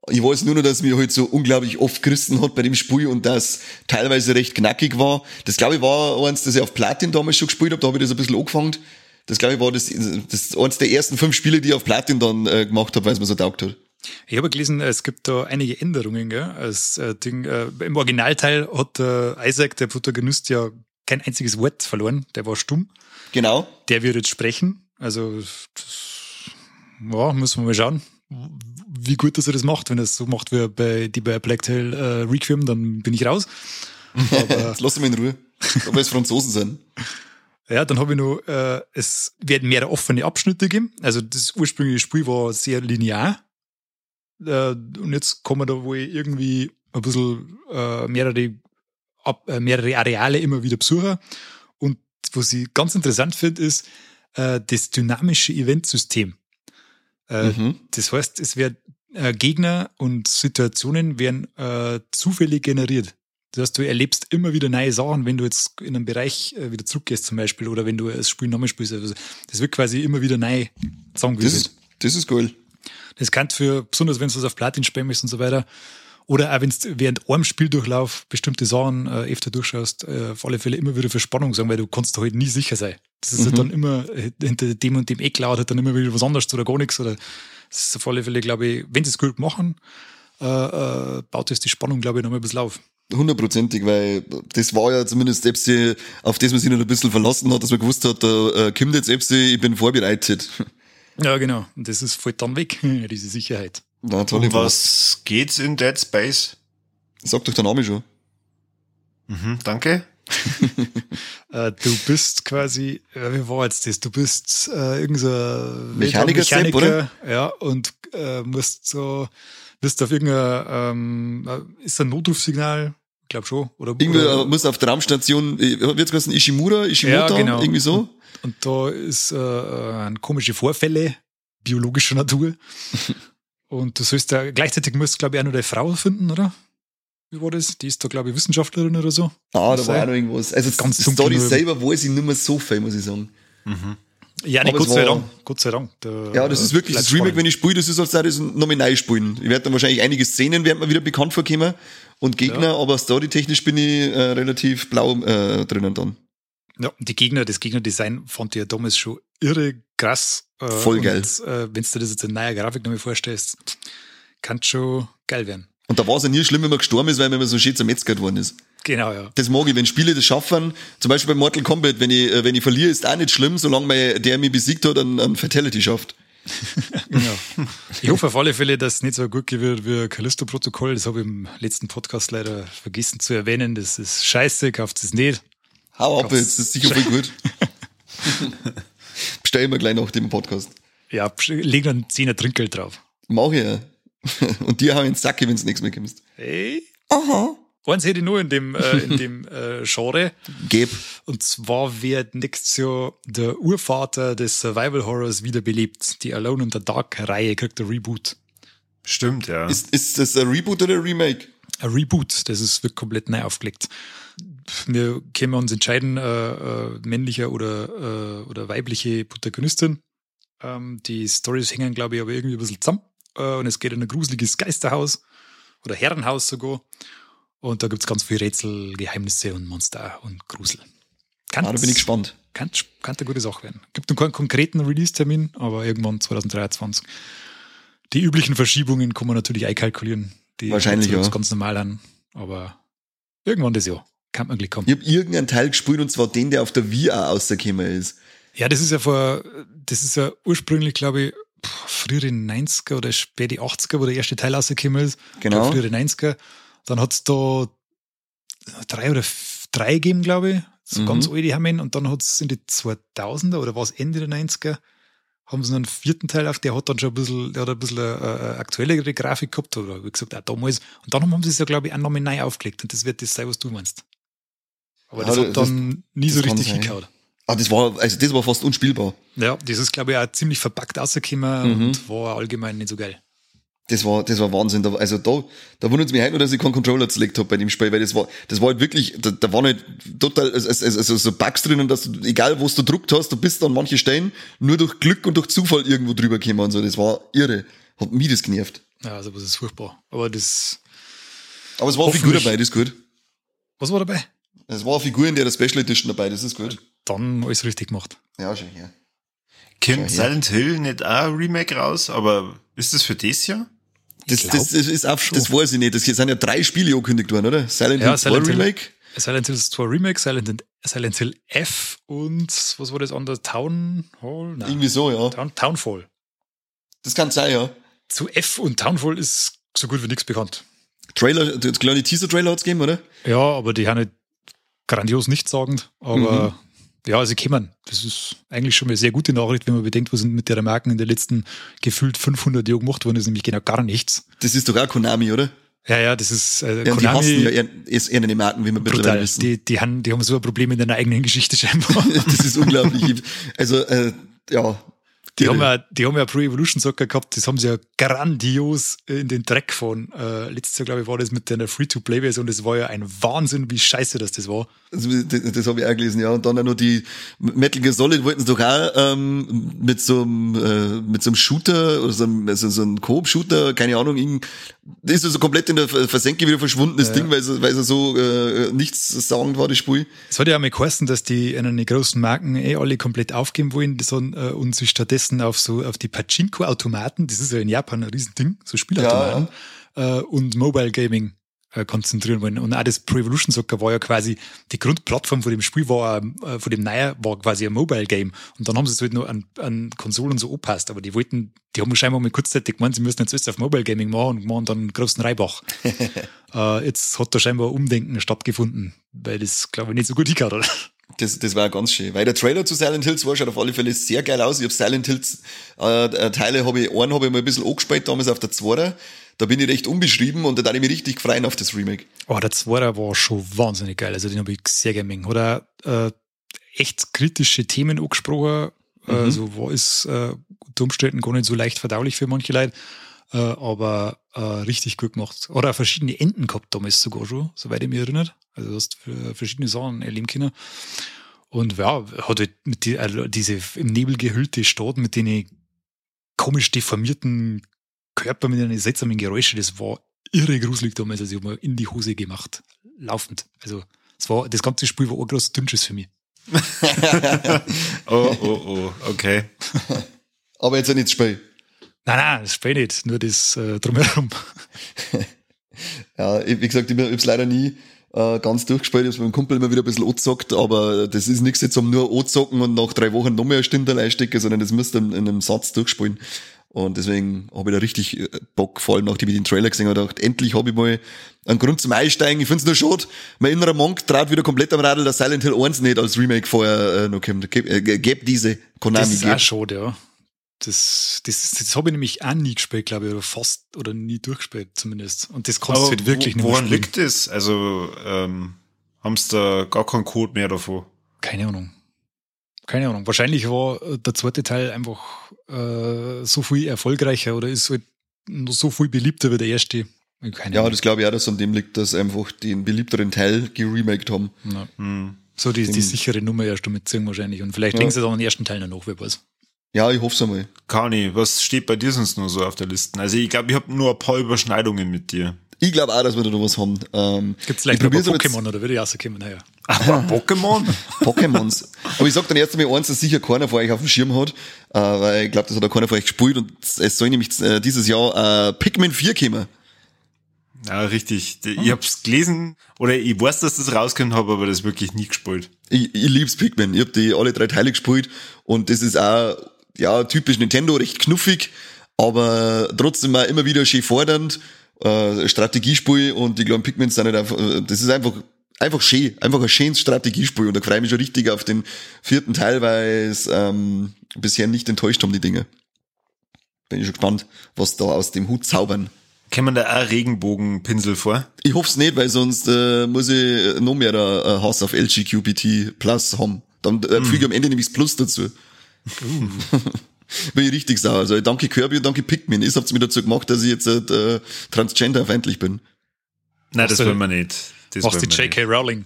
Ich weiß nur noch, dass mir halt so unglaublich oft gerissen hat bei dem Spiel und das teilweise recht knackig war. Das glaube ich war eins, das ich auf Platin damals schon gespielt habe, da habe ich das ein bisschen angefangen. Das glaube ich war das, das eines der ersten fünf Spiele, die ich auf Platin dann äh, gemacht habe, weil es mir so taugt hat. Ich habe gelesen, es gibt da einige Änderungen. Gell? Als, äh, Ding, äh, Im Originalteil hat äh, Isaac, der Protagonist, ja kein einziges Wort verloren. Der war stumm. Genau. Der wird jetzt sprechen. Also, das, ja, müssen wir mal schauen, wie gut dass er das macht. Wenn er es so macht wie bei, die bei Black Tail äh, Requiem, dann bin ich raus. Aber, Lass mich in Ruhe. Aber es Franzosen sein. Ja, dann habe ich noch, äh, es werden mehr offene Abschnitte geben. Also das ursprüngliche Spiel war sehr linear. Äh, und jetzt kommen da wohl irgendwie ein bisschen äh, mehrere, ab, äh, mehrere Areale immer wieder besuchen. Und was ich ganz interessant finde, ist äh, das dynamische Eventsystem. Äh, Mhm. Das heißt, es werden äh, Gegner und Situationen werden äh, zufällig generiert. Das heißt, du erlebst immer wieder neue Sachen, wenn du jetzt in einen Bereich äh, wieder zurückgehst zum Beispiel oder wenn du das Spiel nochmal spielst. Also das wird quasi immer wieder neu Das zusammengesetzt. ist, das ist geil. Das kann für, besonders wenn du was auf Platin spielen möchtest und so weiter, oder auch wenn du während einem Spieldurchlauf bestimmte Sachen äh, öfter durchschaust, äh, auf alle Fälle immer wieder für Spannung sagen, weil du kannst halt nie sicher sein. Das ist halt dann immer, äh, hinter dem und dem Eck lauert halt dann immer wieder was anderes oder gar nichts. Oder das ist auf alle Fälle, glaube ich, wenn sie es gut machen, äh, äh, baut das die Spannung, glaube ich, nochmal ein bisschen auf. Hundertprozentig, weil das war ja zumindest Epsi, auf das man sich noch ein bisschen verlassen hat, dass man gewusst hat, da äh, kommt jetzt Epsi, ich bin vorbereitet. Ja, genau. Und das ist fällt dann weg, diese Sicherheit. War tolle Um was geht's in Dead Space? Sagt doch der Name schon. Mhm, danke. Äh, du bist quasi, äh, wie war jetzt das? Du bist äh, irgend so ein Mechaniker, Sepp, oder? Ja, und äh, musst so, bist auf irgendein, ähm, äh, ist ein Notrufsignal? Ich glaube schon. Oder, Irgendwie oder, muss auf der Raumstation, äh, wird's geheißen, Ishimura, Ishimoto, Ja, genau. irgendwie so. und da ist äh, äh, komische Vorfälle biologischer Natur. und du sollst da, gleichzeitig musst du, glaube ich, auch noch deine Frau finden, oder? Wie war das? Die ist da, glaube ich, Wissenschaftlerin oder so. Ah, da war auch noch irgendwas. Also Ganz die Story selber weiß ich nicht mehr so viel, muss ich sagen. Ja, nee, Gott sei war- Dank. Gott sei Dank. Da, Ja, das ist wirklich bleibt das Remake, spannend. wenn ich spiele, das ist, als das nochmal neu spielen. Ich werde dann wahrscheinlich einige Szenen werden mir wieder bekannt vorkommen und Gegner, aber storytechnisch bin ich äh, relativ blau äh, drinnen dann. Ja, die Gegner, das Gegnerdesign fand ich ja damals schon irre krass. Äh, Voll geil. Und, äh, wenn du dir das jetzt in neuer Grafik nochmal vorstellst, kann schon geil werden. Und da war es ja nie schlimm, wenn man gestorben ist, weil man so schön zermetzgert worden ist. Genau, ja. Das mag ich, wenn Spiele das schaffen. Zum Beispiel bei Mortal Kombat, wenn ich, äh, wenn ich verliere, ist auch nicht schlimm, solange mein, der mich besiegt hat, einen, einen Fatality schafft. genau. Ich hoffe auf alle Fälle, dass es nicht so gut wird wie Callisto-Protokoll. Das habe ich im letzten Podcast leider vergessen zu erwähnen. Das ist scheiße, kauft es nicht. Hau ab jetzt, ist sicher voll gut. Bestell mir gleich nach dem Podcast. Ja, leg dann 10er Trinkgeld drauf. Mach ich ja. Und dir ich ins Sack, wenn du nichts mehr kommst. Hey. Aha. Eins hätte ich nur in dem, äh, in dem äh, Genre. Geb. Und zwar wird nächstes Jahr der Urvater des Survival Horrors wiederbelebt. Die Alone in the Dark Reihe kriegt ein Reboot. Stimmt, ja. Ist, ist das ein Reboot oder ein Remake? Ein Reboot, das ist wird komplett neu aufgelegt. Wir können uns entscheiden, äh, äh, männlicher oder, äh, oder weibliche Protagonistin. Ähm, die Stories hängen, glaube ich, aber irgendwie ein bisschen zusammen. Äh, und es geht in ein gruseliges Geisterhaus oder Herrenhaus sogar. Und da gibt's ganz viele Rätsel, Geheimnisse und Monster und Grusel. Kann, Ah, da bin ich gespannt. kann, kann eine gute Sache werden. Gibt noch keinen konkreten Release-Termin, aber irgendwann 2023. Die üblichen Verschiebungen kann man natürlich einkalkulieren. Die Wahrscheinlich, ja. ganz normal an, aber irgendwann das Jahr. Kann man Glück haben. Ich habe irgendeinen Teil gespielt und zwar den, der auf der auch rausgekommen ist. Ja, das ist ja vor, das ist ja ursprünglich, glaube ich, frühere 90er oder späte 80er, wo der erste Teil rausgekommen ist. Genau. Frühere 90er. Dann hat's da drei oder drei gegeben, glaube ich. So Mhm. ganz alte haben und dann hat's in die 2000er oder war es Ende der 90er, haben sie einen vierten Teil auf, der hat dann schon ein bisschen, der hat ein bisschen eine, eine aktuellere Grafik gehabt, oder wie gesagt, auch damals. Und dann haben sie es ja, glaube ich, auch nochmal neu aufgelegt und das wird das sein, was du meinst. Aber Ja, das das- hat dann nie so das richtig hingehauen. Ah, das war, also das war fast unspielbar. Ja, das ist, glaube ich, auch ziemlich verpackt rausgekommen Mhm. und war allgemein nicht so geil. Das war, das war Wahnsinn. Da, also da, da wundert es mich heute nur, dass ich keinen Controller zerlegt habe bei dem Spiel, weil das war, das war halt wirklich, da, da waren halt total, also, also, so Bugs drinnen, dass du, egal wo du druckt hast, du bist an manche Stellen nur durch Glück und durch Zufall irgendwo drüber gekommen und so. Das war irre. Hat mich das genervt. Ja, also das ist furchtbar. Aber das, Aber es war eine Figur dabei, das ist gut. was war dabei? Es war eine Figur in der Special Edition dabei, das ist gut. Dann alles richtig gemacht. Ja, schon, ja. Kommt. Silent Hill nicht auch ein Remake raus, aber ist das für das Jahr? Das, glaub das ist schon. das weiß ich nicht. Das hier sind ja drei Spiele angekündigt worden, oder? Silent Ja, Hill 2 Silent Hill. Remake. Silent Hill 2 Remake, Silent, Hill- Silent Hill F und was war das andere? Town Hall? Nein. Irgendwie so, ja. Town, Townfall. Das kann sein, ja. Zu F und Townfall ist so gut wie nichts bekannt. Trailer, kleine Teaser-Trailer hat's gegeben, oder? Ja, aber die haben nicht grandios nichtssagend, aber Mhm. Ja, sie kommen. Das ist eigentlich schon mal eine sehr gute Nachricht, wenn man bedenkt, was mit der Marken in den letzten gefühlt 500 Jahren gemacht worden ist, nämlich genau gar nichts. Das ist doch auch Konami, oder? Ja, ja, das ist äh, Ja, die Konami. hassen ja eher, ist eher eine Marken, wie mittlerweile brutal. wissen. Die, die, haben, die haben so ein Problem in der eigenen Geschichte scheinbar. das ist unglaublich. Also, äh, ja. Die haben, ja, die haben ja Pro Evolution Soccer gehabt, das haben sie ja grandios in den Dreck gefahren. Äh, letztes Jahr, glaube ich, war das mit der Free-to-Play-Version. Das war ja ein Wahnsinn, wie scheiße das das war. Also, das, das habe ich auch gelesen, ja. Und dann auch noch die Metal Gear Solid wollten sie doch auch ähm, mit so einem äh, mit so einem Shooter oder so einem, also so einem Coop-Shooter, keine Ahnung, irgend, das ist also komplett in der Versenke wieder verschwunden, das Ding, weil es, weil es so äh, nichts sagend war, das Spiel. Es hat ja auch mal geheißen, dass die einen die großen Marken eh alle komplett aufgeben wollen. So, äh, und sich stattdessen auf so auf die Pachinko-Automaten, das ist ja in Japan ein Riesending, so Spielautomaten, äh, und Mobile Gaming äh, konzentrieren wollen. Und auch das Pro Evolution Soccer war ja quasi, die Grundplattform von dem Spiel war, äh, von dem Neuer war quasi ein Mobile Game. Und dann haben sie es halt noch an, an Konsolen so angepasst. Aber die wollten, die haben scheinbar mal kurzzeitig gemeint, sie müssen jetzt alles auf Mobile Gaming machen und machen dann einen großen Reibach. äh, jetzt hat da scheinbar Umdenken stattgefunden, weil das, glaube ich, nicht so gut hingehört hat. Das, das war ganz schön. Weil der Trailer zu Silent Hills war, schaut auf alle Fälle sehr geil aus. Ich habe Silent Hills äh, Teile, habe ich, einen habe ich mal ein bisschen angespielt, damals auf der 2. Da bin ich recht unbeschrieben und da darf ich mich richtig freuen auf das Remake. Oh, der zweite war schon wahnsinnig geil. Also den habe ich sehr gerne. Hat er äh, echt kritische Themen angesprochen. Mhm. Also war ist äh, unter Umständen gar nicht so leicht verdaulich für manche Leute. Äh, aber äh, richtig gut gemacht. Oder verschiedene Enden gehabt damals sogar schon, soweit ich mich erinnert. Also du hast verschiedene Sachen erleben können. Und ja, hat halt mit die, also diese im Nebel gehüllte Stadt mit den komisch deformierten Körper mit den seltsamen Geräuschen, das war irre gruselig damals. Also ich habe mir in die Hose gemacht. Laufend. Also das, war, das ganze Spiel war ein großes Dünnschiss für mich. oh, oh, oh, okay. Aber jetzt nicht das Spiel. Nein, nein, das Spiel nicht, nur das äh, drumherum. ja, wie gesagt, ich habe es leider nie äh, ganz durchgespielt. Ich habe mit dem Kumpel immer wieder ein bisschen angezockt, aber das ist nichts jetzt um nur anzocken und nach drei Wochen noch mehr Stunde einstecken, sondern das müsst ihr in, in einem Satz durchspielen. Und deswegen habe ich da richtig äh, Bock, vor allem nachdem ich den Trailer gesehen habe, gedacht, endlich habe ich mal einen Grund zum Einsteigen. Ich finde es nur schade, mein innerer Monk trat wieder komplett am Radl, dass Silent Hill 1 nicht als Remake vorher äh, noch kommt. Gäb äh, gäb diese Konami. Das ist auch schade, ja. Das, das, das habe ich nämlich auch nie gespielt, glaube ich, oder fast, oder nie durchgespielt zumindest. Und das kannst du halt wirklich wo, nicht Woran liegt das? Also, ähm, haben sie da gar keinen Code mehr davor? Keine Ahnung. Keine Ahnung. Wahrscheinlich war der zweite Teil einfach äh, so viel erfolgreicher oder ist halt noch so viel beliebter wie der erste. Keine ja, Ahnung. das glaube ich auch, dass es an dem liegt, dass einfach den beliebteren Teil geremaked haben. Ja. Hm. So die, die sichere Nummer erst damit ziehen wahrscheinlich. Und vielleicht ja. legen sie dann den ersten Teil noch nach, wer weiß. Ja, ich hoffe es einmal. Kani, was steht bei dir sonst nur so auf der Liste? Also ich glaube, ich habe nur ein paar Überschneidungen mit dir. Ich glaube auch, dass wir da noch was haben. Ähm, Gibt es vielleicht noch Pokémon oder würde ich rauskommen? Naja. Pokémon? Pokémons. Aber ich sag dann erst einmal eins, dass sicher keiner von euch auf dem Schirm hat, äh, weil ich glaube, das hat auch keiner von euch gespielt und es soll nämlich äh, dieses Jahr äh, Pikmin 4 kommen. Ja, richtig. Ich hab's gelesen oder ich weiß, dass das rauskommt, habe aber das wirklich nie gespielt. Ich, ich lieb's Pikmin. Ich hab die alle drei Teile gespielt und das ist auch ja typisch Nintendo, recht knuffig, aber trotzdem auch immer wieder schön fordernd. Äh, Strategiespiel und die glaube Pikmin sind nicht einfach, das ist einfach einfach schön, einfach ein schönes Strategiespiel und da freue ich mich schon richtig auf den vierten Teil, weil es ähm, bisher nicht enttäuscht haben, die Dinge. Bin ich schon gespannt, was da aus dem Hut zaubern. Kämen da auch Regenbogenpinsel vor? Ich hoffe es nicht, weil sonst äh, muss ich noch mehr da, äh, Hass auf LGQPT Plus haben. Dann äh, mm. füge ich am Ende nämlich das Plus dazu. Uh. bin ich richtig sauer. Also danke Kirby und danke Pikmin. Ihr habt mir dazu gemacht, dass ich jetzt äh, transgenderfeindlich bin. Nein, das wollen wir nicht. Das machst die J.K. Rowling.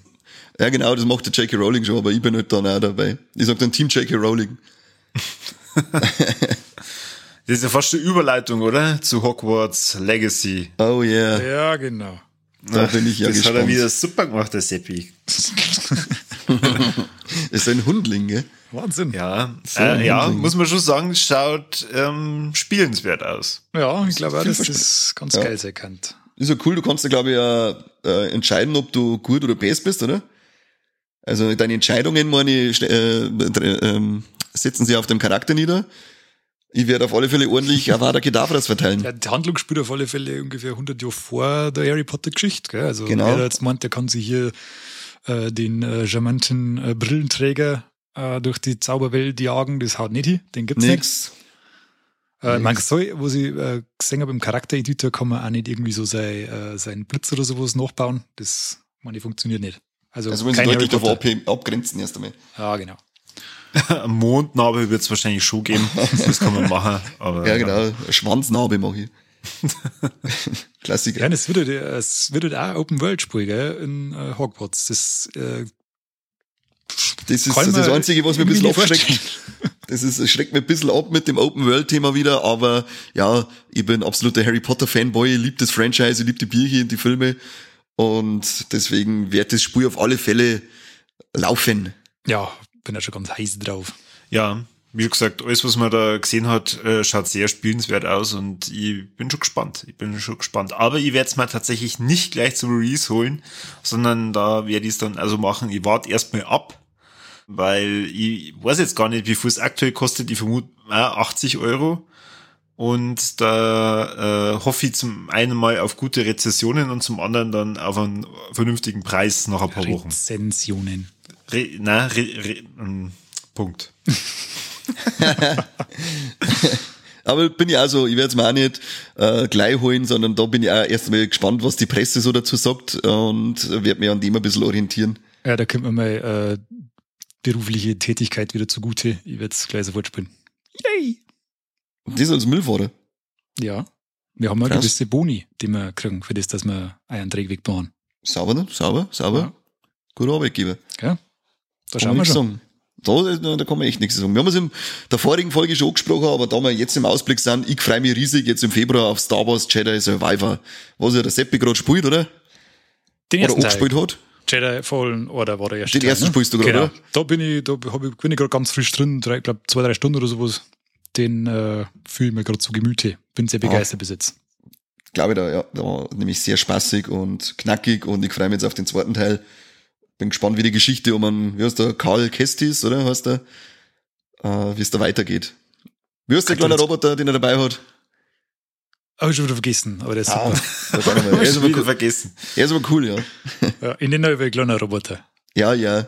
Ja, genau, das macht die J.K. Rowling schon, aber ich bin halt dann auch dabei. Ich sag dann Team J.K. Rowling. das ist ja fast eine Überleitung, oder? Zu Hogwarts Legacy. Oh yeah. Ja, genau. Da Ach, bin ich ja das gespannt. hat er wieder super gemacht, der Seppi. ist ein Hundling, gell? Wahnsinn. Ja, äh, ja, muss man schon sagen, schaut ähm, spielenswert aus. Ja, ich glaube auch, dass das ganz ja. geil sein kann. Ist ja cool, du kannst ja, glaube ich, ja, äh, entscheiden, ob du gut oder best bist, oder? Also deine Entscheidungen, meine ich, äh, äh, setzen sie auf dem Charakter nieder. Ich werde auf alle Fälle ordentlich Avada Kedavras verteilen. Ja, die Handlung spielt auf alle Fälle ungefähr 100 Jahre vor der Harry Potter Geschichte. Also genau. wer jetzt meint, der kann sich hier äh, den äh, charmanten äh, Brillenträger äh, durch die Zauberwelt jagen, das haut nicht hin, den gibt's Nix. nicht. Äh, man soll, wo sie äh, gesehen habe, im Charaktereditor kann man auch nicht irgendwie so sein, äh, seinen Blitz oder sowas nachbauen. Das, meine, funktioniert nicht. Also, Also wenn sie deutlich Potter. ab, abgrenzen erst einmal. Ja, genau. Mondnarbe wird es wahrscheinlich schon geben. Das kann man machen. Aber Ja, genau. Eine Schwanznarbe mache ich. Klassiker. Ja, das wird, es wird halt auch Open World Spiel, gell, in äh, Hogwarts. Das, äh, Das ist das man Einzige, was mir ein bisschen nicht abschreckt. Das ist, es schreckt mir ein bisschen ab mit dem Open World Thema wieder, aber ja, ich bin absoluter Harry Potter Fanboy, ich liebe das Franchise, ich liebe die Bierchen und die Filme und deswegen wird das Spiel auf alle Fälle laufen. ja, bin ja schon ganz heiß drauf. Ja, wie gesagt, alles, was man da gesehen hat, äh, schaut sehr spielenswert aus und ich bin schon gespannt. Ich bin schon gespannt. Aber ich werde es mal tatsächlich nicht gleich zum Release holen, sondern da werde ich es dann also machen. Ich warte erstmal ab, weil ich weiß jetzt gar nicht, wie viel es aktuell kostet. Ich vermute äh, 80 Euro. Und da äh, hoffe ich zum einen mal auf gute Rezessionen und zum anderen dann auf einen vernünftigen Preis nach ein paar Wochen. Rezensionen. Re, na, re, re, ähm, Punkt. Aber bin ich also, ich werde es mir auch nicht äh, gleich holen, sondern da bin ich auch erst einmal gespannt, was die Presse so dazu sagt und werde mich an dem ein bisschen orientieren. Ja, da kommt mir mal äh, berufliche Tätigkeit wieder zugute. Ich werde es gleich sofort spielen. Yay! Und das als Müllfahrer. Ja. Wir haben ja gewisse Boni, die wir kriegen, für das, dass wir einen Träg wegbauen. Sauber, ne? Sauber, sauber. Ja. Guter Arbeitgeber. Ja? Da schauen wir schon. Da, da kann man echt nichts sagen. Wir haben es in der vorigen Folge schon angesprochen, aber da wir jetzt im Ausblick sind, ich freue mich riesig jetzt im Februar auf Star Wars Jedi Survivor, was ja der Seppi gerade spielt, oder? Den Oder ersten angespielt hat. Jedi Fallen Order war der erste Den ersten Teil, ne? spielst du gerade, genau. oder? Da bin ich, da ich, bin ich gerade ganz frisch drin, drei, glaub, zwei, drei Stunden oder sowas. Den äh, fühle ich mir gerade zu Gemüte. Bin sehr begeistert bis jetzt. Glaube ich da, ja, da war nämlich sehr spaßig und knackig und ich freue mich jetzt auf den zweiten Teil. Bin gespannt, wie die Geschichte um einen, wie heißt der, Karl Kestis, oder? Heißt der? Äh, wie es da weitergeht. Wie heißt der kleine ich Roboter, den er dabei hat? Habe ich schon wieder vergessen, aber der ist Ah, super. er, ist aber cool, vergessen. er ist aber cool, ja. Ja, in den neuen kleiner Roboter. Ja, ja.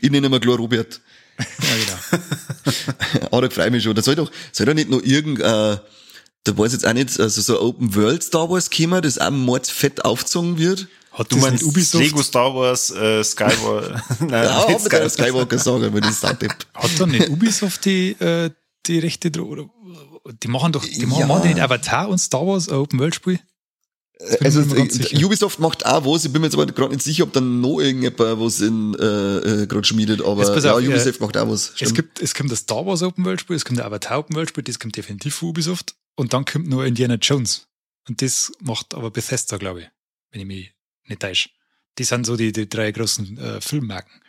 Ich nenne ihn mal klar Robert. Ja, genau. Aber da freue ich mich schon. Da soll doch, soll doch nicht noch irgend, äh, da weiß jetzt auch nicht, also so ein Open World Star Wars kommen, das auch mordsfett aufgezogen wird. Hat Du meinst Ubisoft? Lego Star Wars, äh, Skywalker. Nein, Ja, aber der Skywalker sagen, wenn das sagt. Hat dann nicht Ubisoft die, äh, die Rechte oder die machen doch, die machen, Ja. machen die nicht Avatar und Star Wars Open World Spiel? Also ich äh. Ubisoft macht auch was, ich bin mir jetzt aber gerade nicht sicher, ob dann noch irgendjemand was in äh, äh, gerade schmiedet, aber pass ja, auf, äh, Ubisoft macht auch was. Es stimmt. gibt, es kommt das Star Wars Open World Spiel, es kommt der Avatar Open World Spiel, das kommt definitiv von Ubisoft und dann kommt nur Indiana Jones. Und das macht aber Bethesda, glaube ich, wenn ich mich nicht täusche. Die sind so die, die drei großen äh, Filmmarken.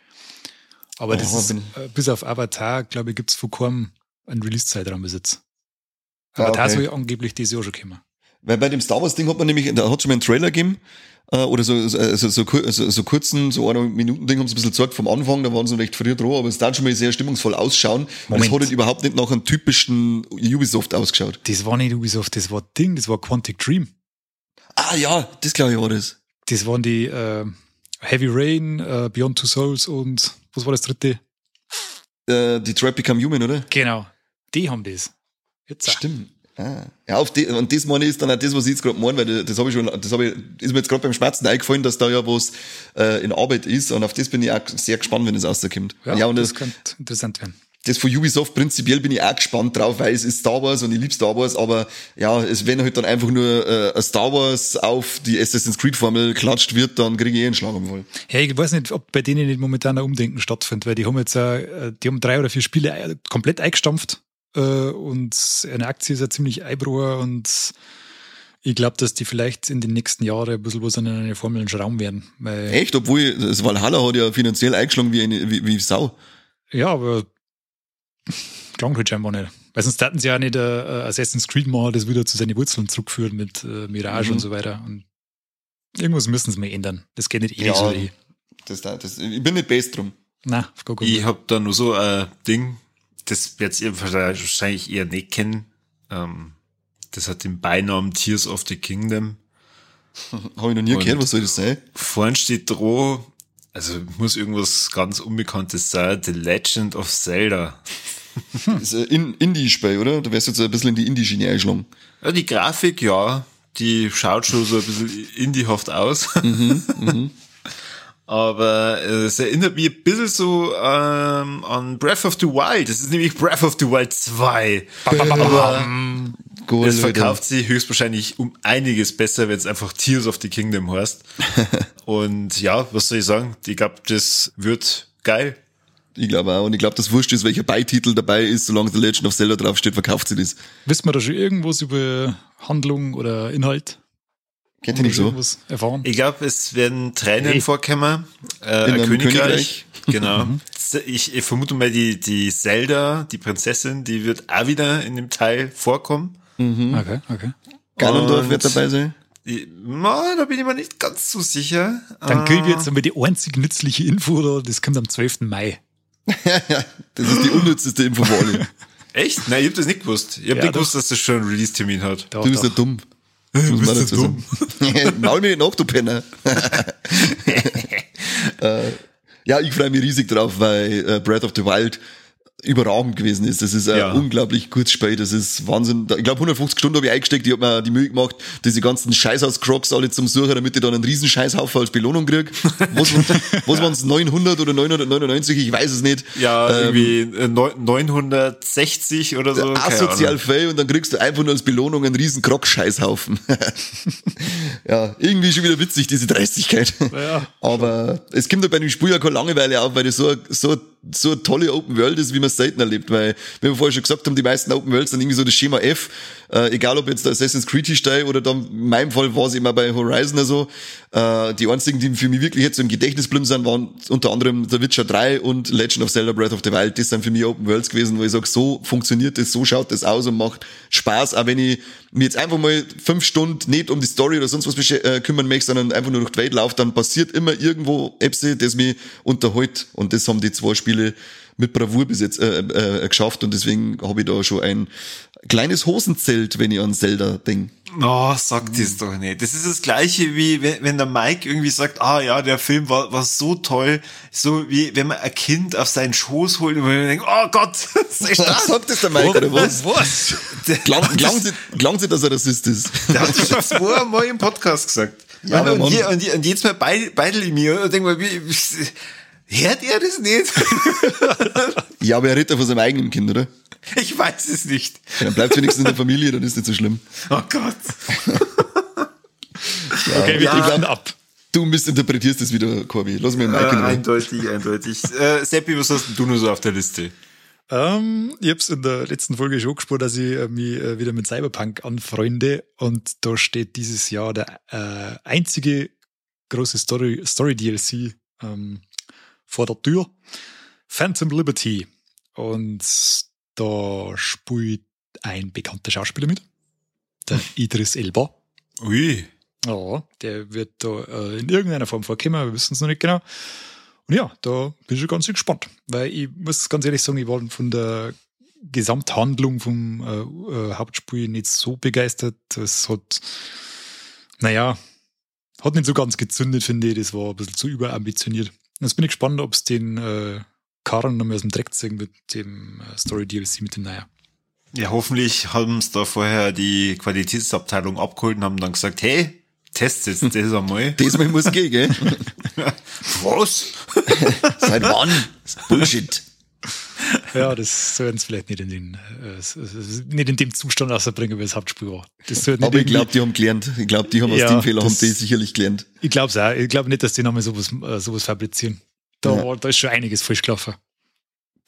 Aber das ist, äh, bis auf Avatar, glaube ich, gibt's von keinem einen Release-Zeitraum besitz. Ah, Avatar okay. soll angeblich dieses Jahr schon kommen. Weil bei dem Star Wars Ding hat man nämlich, da hat schon mal einen Trailer gegeben, äh, oder so, so, so, so, so, so kurzen, so eine Minuten Ding haben sie ein bisschen gezeigt vom Anfang, da waren sie recht früh dran, aber es darf schon mal sehr stimmungsvoll ausschauen. Und es hat halt überhaupt nicht nach einem typischen Ubisoft ausgeschaut. Das war nicht Ubisoft, das war Ding, das war Quantic Dream. Ah ja, das glaube ich war das. Das waren die äh, Heavy Rain, äh, Beyond Two Souls und was war das dritte? Äh, Detroit Become Human, oder? Genau. Die haben das. Jetzt auch. Stimmt. Ah. Ja, auf die, und das meine ich ist dann auch das, was ich jetzt gerade meine, weil das habe ich schon, das habe ich, ist mir jetzt gerade beim Schmerzen eingefallen, dass da ja was äh, in Arbeit ist und auf das bin ich auch sehr gespannt, wenn es rauskommt. Ja, Ja, und das, das, könnte interessant werden. Das von Ubisoft prinzipiell bin ich auch gespannt drauf, weil es ist Star Wars und ich liebe Star Wars, aber ja, es wenn halt dann einfach nur äh, ein Star Wars auf die Assassin's Creed Formel klatscht wird, dann kriege ich eh einen Schlag am Wohl. Ja, ich weiß nicht, ob bei denen nicht momentan ein Umdenken stattfindet, weil die haben jetzt, äh, die haben drei oder vier Spiele äh, komplett eingestampft äh, und eine Aktie ist ja ziemlich einbrucher und ich glaube, dass die vielleicht in den nächsten Jahren ein bisschen was an eine Formel Raum werden. Echt, obwohl das Valhalla hat ja finanziell eingeschlagen wie, eine, wie, wie Sau. Ja, aber klang halt scheinbar nicht. Weil sonst hätten sie ja nicht äh, Assassin's Creed machen, das wieder zu seinen Wurzeln zurückführen mit äh, Mirage Mhm. und so weiter. Und irgendwas müssen sie mal ändern. Das geht nicht ewig Ja. so. eh. Das, das, ich bin nicht best drum. Na, auf Ich hab da nur so ein Ding, das werdet ihr wahrscheinlich eher nicht kennen. Ähm, das hat den Beinamen Tears of the Kingdom. Habe ich noch nie Und- gehört, was soll das sein? Vorn steht droh, also muss irgendwas ganz Unbekanntes sein, The Legend of Zelda. Ist ein Indie-Spiel, oder? Da wärst du jetzt ein bisschen in die Indie-Schiene eingeschlagen. Ja, die Grafik, ja, die schaut schon so ein bisschen indiehaft aus. Aber äh, es erinnert mich ein bisschen so ähm, an Breath of the Wild. Das ist nämlich Breath of the Wild 2. Aber Cool, es verkauft sich höchstwahrscheinlich um einiges besser, wenn es einfach Tears of the Kingdom heißt. Und ja, was soll ich sagen? Ich glaube, das wird geil. Ich glaube auch. Und ich glaube, das wurscht ist, welcher Beititel dabei ist, solange The Legend of Zelda draufsteht, verkauft sie das. Wissen wir da schon irgendwas über Handlung oder Inhalt? Kennt ihr nicht so? Erfahren? Ich glaube, es werden Tränen Hey. vorkommen. Äh, In ein einem Königreich. Königreich. Genau. Ich, ich vermute mal, die, die Zelda, die Prinzessin, die wird auch wieder in dem Teil vorkommen. Okay, okay. Ganondorf wird dabei sein. Ich- Na, da bin ich mir nicht ganz so sicher. Dann Ah, kriege ich jetzt einmal die einzig nützliche Info, da, das kommt am 12. Mai. das ist die unnützeste Info für alle. Echt? Nein, ich hab das nicht gewusst. Ich hab Ja, nicht doch. gewusst, dass das schon einen Release-Termin hat. Da, Du bist ja da. dumm. Man bist dazu du sagen. Maul mir nicht nach, du Penner. äh, ja, ich freue mich riesig drauf, weil äh, Breath of the Wild überragend gewesen ist. Das ist ein Ja. unglaublich gutes Spiel. Das ist Wahnsinn. Ich glaube, 150 Stunden habe ich eingesteckt. Ich habe mir die Mühe gemacht, diese ganzen Scheißhaus-Crocs alle zum Suchen, damit ich dann einen riesen Scheißhaufen als Belohnung krieg. Was, was waren es, 900 oder 999? Ich weiß es nicht. Ja, Ähm, irgendwie äh, neun- 960 oder so. asozial fail und dann kriegst du einfach nur als Belohnung einen riesen Krog-Scheißhaufen. ja, irgendwie schon wieder witzig, diese Dreistigkeit. Ja. Aber es kommt ja bei dem Spiel ja keine Langeweile auf, weil das so, so, so eine tolle Open World ist, wie man es selten erlebt. Weil, wie wir vorher schon gesagt haben, die meisten Open Worlds sind irgendwie so das Schema F. Äh, egal ob jetzt der Assassin's Creed steht oder dann, in meinem Fall war es immer bei Horizon so. Äh, die einzigen, die für mich wirklich jetzt so im Gedächtnis geblieben sind, waren unter anderem The Witcher 3 und Legend of Zelda Breath of the Wild. Das sind für mich Open Worlds gewesen, wo ich sage, so funktioniert das, so schaut das aus und macht Spaß, auch wenn ich mir jetzt einfach mal fünf Stunden nicht um die Story oder sonst was besch- äh, kümmern möchte, sondern einfach nur durch die Welt laufe, dann passiert immer irgendwo Epsi, das mich unterhält. Und das haben die zwei Spiele mit Bravour bis jetzt äh, äh, geschafft und deswegen habe ich da schon ein kleines Hosenzelt, wenn ich an Zelda denke. Oh, sag das doch nicht. Das ist das gleiche wie wenn, wenn der Mike irgendwie sagt, ah ja, der Film war, war so toll, so wie wenn man ein Kind auf seinen Schoß holt und man denkt, oh Gott, das ist Was das. sagt das der Mike, oder was? Was? Klang, klang, sie, klang sie, dass er Rassist ist? Der hat das schon zweimal im Podcast gesagt. Ja, und, aber und, je, Mann. und, je, und jetzt mal beid, beidel in mir und denk mal, wie, hört er das nicht? Ja, aber er redet ja von seinem eigenen Kind, oder? ich weiß es nicht. Ja, dann bleibt wenigstens in der Familie, dann ist nicht so schlimm. Oh Gott. Okay, wir Ja. driften ab. Du missinterpretierst das wieder, Corby. Lass mich Mike Äh, eindeutig, eindeutig. Äh, Seppi, was hast du nur so auf der Liste? Ähm, ich hab's in der letzten Folge schon gespürt, dass ich äh, mich äh, wieder mit Cyberpunk anfreunde und da steht dieses Jahr der äh, einzige große Story, Story DLC ähm, vor der Tür. Phantom Liberty. Und da spielt ein bekannter Schauspieler mit. Der Idris Elba. Ui. Ja, der wird da äh, in irgendeiner Form vorkommen, wir wissen es noch nicht genau. Und ja, da bin ich schon ganz gespannt, weil ich muss ganz ehrlich sagen, ich war von der Gesamthandlung vom äh, äh, Hauptspiel nicht so begeistert. Es hat, naja, hat nicht so ganz gezündet, finde ich. Das war ein bisschen zu überambitioniert. Jetzt bin ich gespannt, ob es den äh, Karren noch mal aus dem Dreck ziehen mit dem äh, Story DLC mit dem Naja. Ja, hoffentlich haben sie da vorher die Qualitätsabteilung abgeholt und haben dann gesagt, hey, testet jetzt das einmal. Diesmal muss gehen, gell? Was? Seit wann? Das ist Bullshit. Ja, das sollten sie vielleicht nicht in, den, äh, nicht in dem Zustand rausbringen, wie das Hauptspiel war. Aber ich glaube, die haben gelernt. Ich glaube, die haben aus Ja, dem Fehler haben die sicherlich gelernt. Ich glaube es auch. Ich glaube nicht, dass die nochmal sowas, äh, sowas fabrizieren. Da, Ja. war, da ist schon einiges falsch gelaufen.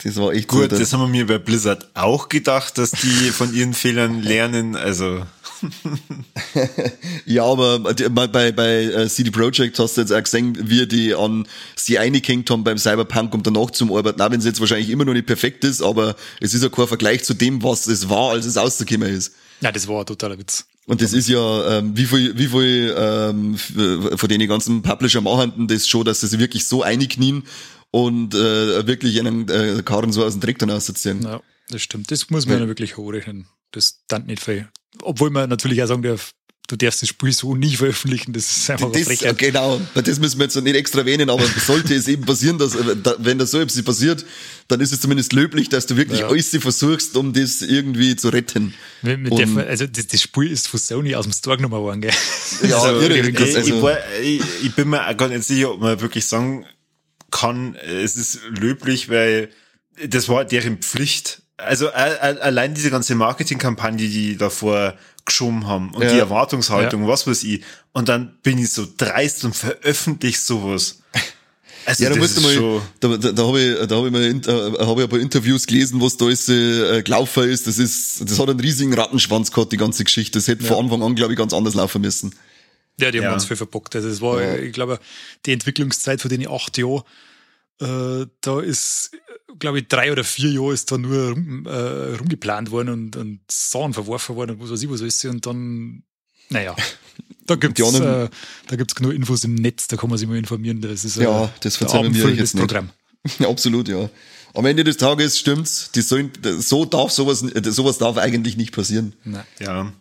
Das war echt Gut, so. das haben wir mir bei Blizzard auch gedacht, dass die von ihren Fehlern lernen. Also, Ja, aber bei, bei, äh, CD Projekt hast du jetzt auch gesehen, wie die an sie eingehängt haben beim Cyberpunk, um danach zum Arbeiten. Auch wenn es jetzt wahrscheinlich immer noch nicht perfekt ist, aber es ist ja kein Vergleich zu dem, was es war, als es rausgekommen ist. Ja, das war ein totaler Witz. Und das ist ja, ähm, wie viel, wie viel ähm, f- von den ganzen Publisher machen das schon, dass sie sich wirklich so einknien und äh, wirklich einen äh, Karren so aus dem Dreck dann ausziehen. Ja, das stimmt. Das muss man Ja. ja. wirklich hochrechnen. Das dann nicht viel. Obwohl man natürlich auch sagen darf, du darfst das Spiel so nie veröffentlichen, das ist einfach das, Frechheit. Genau, das müssen wir jetzt nicht extra erwähnen, aber sollte es eben passieren, dass, äh, wenn das so etwas passiert, dann ist es zumindest löblich, dass du wirklich Ja. alles versuchst, um das irgendwie zu retten. Wir, wir Und- dürfen, also das, das Spiel ist von Sony aus dem Store genommen worden, gell? Ja, Also, irre, ich, das, ich, also, war, ich, ich bin mir auch gar nicht sicher, ob man wirklich sagen kann, es ist löblich, weil das war deren Pflicht. Also allein diese ganze Marketingkampagne, die davor geschoben haben und Ja. die Erwartungshaltung, was weiß ich. Und dann bin ich so dreist und veröffentliche sowas. Also ja, da das musst du ist mal, schon, da, da, da habe ich, da habe ich mal, in- äh, habe ich ein paar Interviews gelesen, was da alles äh, gelaufen ist. Das ist, das hat einen riesigen Rattenschwanz gehabt, die ganze Geschichte. Das hätte von Anfang an, glaube ich, ganz anders laufen müssen. Ja, die haben Ja. uns viel verbockt. Also das war, Ja. ich glaube, die Entwicklungszeit von den acht Jahren, äh, da ist, glaube ich, drei oder vier Jahre ist da nur rum, äh, rumgeplant worden und, und Sachen verworfen worden und was weiß ich, was alles. Und dann, naja, da gibt's, Die anderen- äh, da gibt's genug Infos im Netz, da kann man sich mal informieren. Das ist Ja, äh, das ein verzeihen wir euch jetzt nicht. Programm. Absolut, ja. Am Ende des Tages stimmt's. Die sollen, so darf sowas, äh, sowas darf eigentlich nicht passieren. Nein. ja.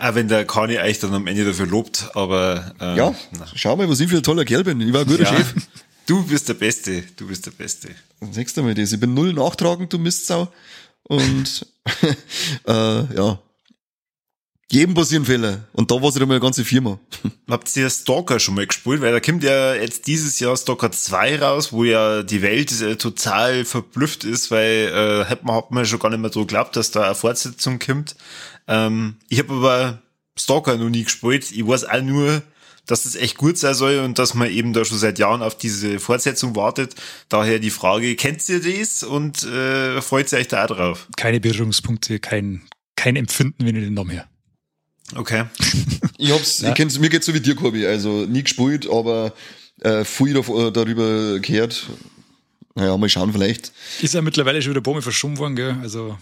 Auch wenn der Kani eigentlich dann am Ende dafür lobt, aber äh, Ja, na. schau mal, was ich für ein toller Kerl bin. Ich war ein guter ja. Chef. Du bist der Beste, du bist der Beste. Sechster mal das. Ich bin null nachtragend, du Mistsau. Und äh, ja. Jedem passieren Fehler. Und da war es einmal eine ganze Firma. Habt ihr Stalker schon mal gespielt? Weil da kommt ja jetzt dieses Jahr Stalker 2 raus, wo ja die Welt äh, total verblüfft ist, weil äh, hat man, hat man schon gar nicht mehr so geglaubt, dass da eine Fortsetzung kommt. Ähm, ich habe aber Stalker noch nie gespielt. Ich weiß auch nur, dass es echt gut sein soll und dass man eben da schon seit Jahren auf diese Fortsetzung wartet. Daher die Frage, kennt ihr das und äh, freut ihr euch da auch drauf? Keine Berührungspunkte, kein, kein Empfinden, wenn ich den Namen her. Okay. Ich hab's, Ja. ich kenn's, mir geht's so wie dir, Corby. Also nie gespielt, aber äh, viel dav- darüber gehört. Naja, mal schauen vielleicht. Ist ja mittlerweile schon wieder ein paar Mal verschoben worden, gell? Also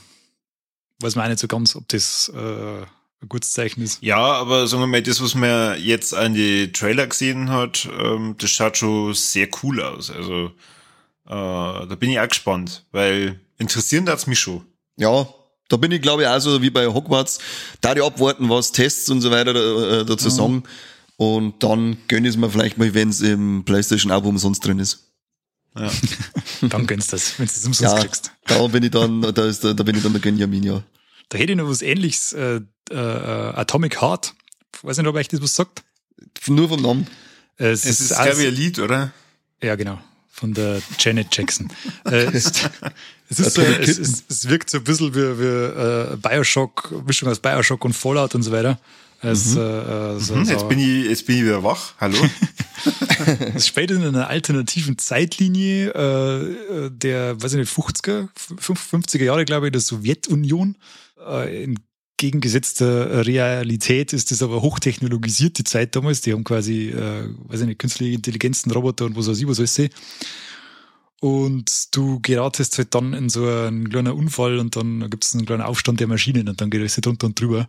weiß man auch nicht so ganz, ob das äh, ein gutes Zeichen ist. Ja, aber sagen wir mal, das, was man jetzt an die Trailer gesehen hat, ähm, das schaut schon sehr cool aus. Also äh, da bin ich auch gespannt, weil interessieren hat's mich schon. Ja, da bin ich glaube ich auch so wie bei Hogwarts. Da die abwarten, was Tests und so weiter äh, dazu sagen. Und dann gönn ich es mir vielleicht mal, wenn es im PlayStation Abo umsonst drin ist. Ja. Dann gönnst du das, wenn du das umsonst Ja, kriegst. da bin ich dann, da ist, da bin ich dann der Gönjamin, ja. Da hätte ich noch was ähnliches, äh, äh, äh, Atomic Heart. Weiß nicht, ob euch das was sagt. Nur vom Namen. Äh, Es ist, auch- glaube ich, ein Lied, oder? Ja, genau. Von der Janet Jackson. äh, es, es, ist so, es, es, es wirkt so ein bisschen wie, wie äh, Bioshock, Mischung aus Bioshock und Fallout und so weiter. Es, äh, äh, so, Hm, so, jetzt, bin ich, jetzt bin ich wieder wach. Hallo? es spielt in einer alternativen Zeitlinie äh, der, weiß ich nicht, 50er, 50er Jahre, glaube ich, der Sowjetunion. Äh, in gegengesetzter Realität ist das aber hochtechnologisierte Zeit damals. Die haben quasi, äh, weiß ich nicht, künstliche Intelligenzen, Roboter und was weiß ich, was alles. Und du geratest halt dann in so einen kleinen Unfall und dann gibt es einen kleinen Aufstand der Maschinen und dann geht alles drunter und drüber.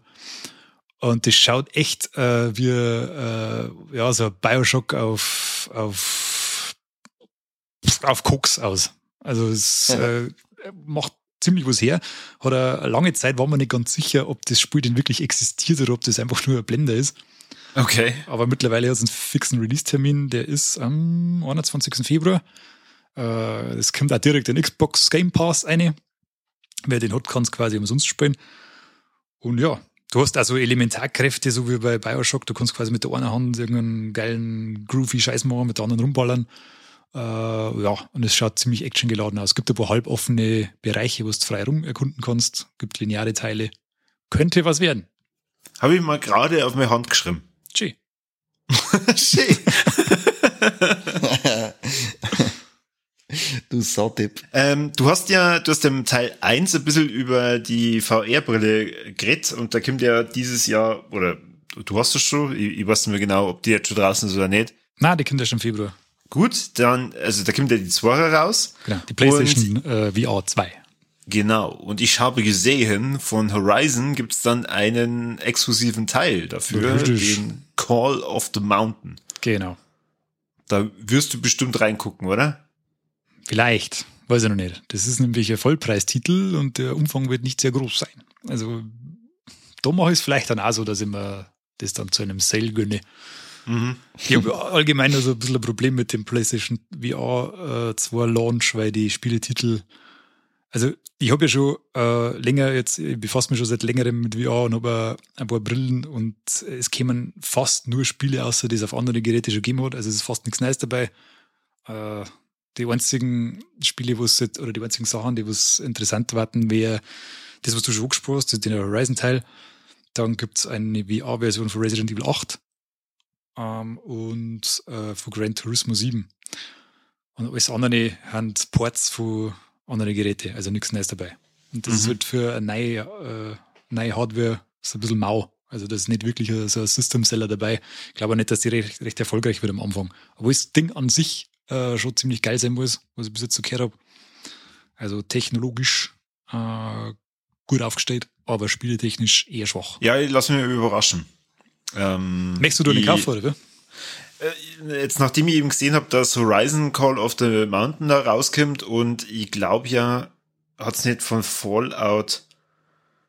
Und das schaut echt äh, wie äh, ja, so ein Bioshock auf, auf, auf Koks aus. Also es äh, macht ziemlich was her. Hat eine lange Zeit war man nicht ganz sicher, ob das Spiel denn wirklich existiert oder ob das einfach nur ein Blender ist. Okay. Aber mittlerweile hat es einen fixen Release-Termin, der ist am 21. Februar. Äh, Es kommt auch direkt in Xbox Game Pass eine. Wer den hat, kann es quasi umsonst spielen. Und ja, du hast also Elementarkräfte, so wie bei Bioshock. Du kannst quasi mit der einen Hand irgendeinen geilen, groovy Scheiß machen, mit der anderen rumballern. Äh, ja, und es schaut ziemlich actiongeladen aus. Es gibt ein paar halboffene Bereiche, wo du frei rum erkunden kannst. gibt lineare Teile. Könnte was werden. Habe ich mal gerade auf meine Hand geschrieben. Tschee. Schön. Du Sautipp. Ähm, du hast ja, du hast im Teil 1 ein bisschen über die VR-Brille geredet und da kommt ja dieses Jahr, oder du hast es schon, ich, ich weiß nicht mehr genau, ob die jetzt schon draußen ist oder nicht. Na, die kommt erst im Februar. Gut, dann, also da kommt ja die 2 raus. Genau, die PlayStation äh, VR 2. Genau. Und ich habe gesehen, von Horizon gibt's dann einen exklusiven Teil dafür, Richtig. den Call of the Mountain. Genau. Da wirst du bestimmt reingucken, oder? Vielleicht, weiß ich noch nicht. Das ist nämlich ein Vollpreistitel und der Umfang wird nicht sehr groß sein. Also da mache ich es vielleicht dann auch so, dass ich mir das dann zu einem Sale gönne. Mhm. Ich habe allgemein also ein bisschen ein Problem mit dem PlayStation VR äh, 2 Launch, weil die Spieletitel, also ich habe ja schon äh, länger jetzt, ich befasse mich schon seit längerem mit VR und habe ein paar Brillen und es kämen fast nur Spiele außer die es auf andere Geräte schon gegeben hat. Also es ist fast nichts Neues dabei. Äh, die einzigen Spiele, wo es oder die einzigen Sachen, die was interessant warten, wäre das, was du schon angesprochen hast, den Horizon-Teil. Dann gibt es eine VR-Version von Resident Evil 8 ähm, und äh, von Gran Turismo 7. Und alles andere haben Ports von anderen Geräten, also nichts Neues dabei. Und das mhm. ist halt für eine neue, äh, neue Hardware so ein bisschen mau. Also das ist nicht wirklich so ein System-Seller dabei. Ich glaube auch nicht, dass die recht, recht erfolgreich wird am Anfang. Obwohl das Ding an sich äh, schon ziemlich geil sein muss, was ich bis jetzt so gehört habe. Also technologisch äh, gut aufgestellt, aber spieletechnisch eher schwach. Ja, ich lass mich überraschen. Ähm, Möchtest du den Kauf, oder? Äh, jetzt, nachdem ich eben gesehen habe, dass Horizon Call of the Mountain da rauskommt und ich glaube ja, hat es nicht von Fallout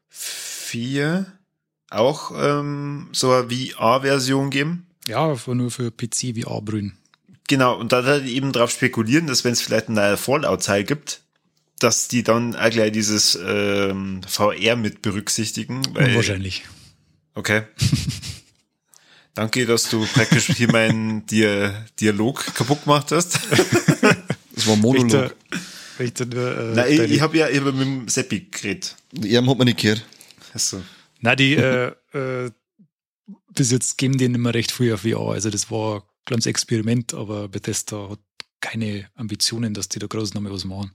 4 auch ähm, so eine VR-Version geben? Ja, nur für PC VR-Brühen. Genau, und da halt eben drauf spekulieren, dass wenn es vielleicht ein neuer Fallout-Teil gibt, dass die dann auch gleich dieses ähm, VR mit berücksichtitigen. Weil, Wahrscheinlich. Okay. Danke, dass du praktisch hier meinen Dia Dialog kaputt gemacht hast. Das war Monolog. Richter, äh, Nein, ich, ich habe ja ich hab mit dem Seppi geredet. Ja, hat man nicht gehört. Achso. Na, die äh, äh, bis jetzt geben die nicht mehr recht früh auf VR. Also das war ein kleines Experiment, aber Bethesda hat keine Ambitionen, dass die da groß nochmal was machen.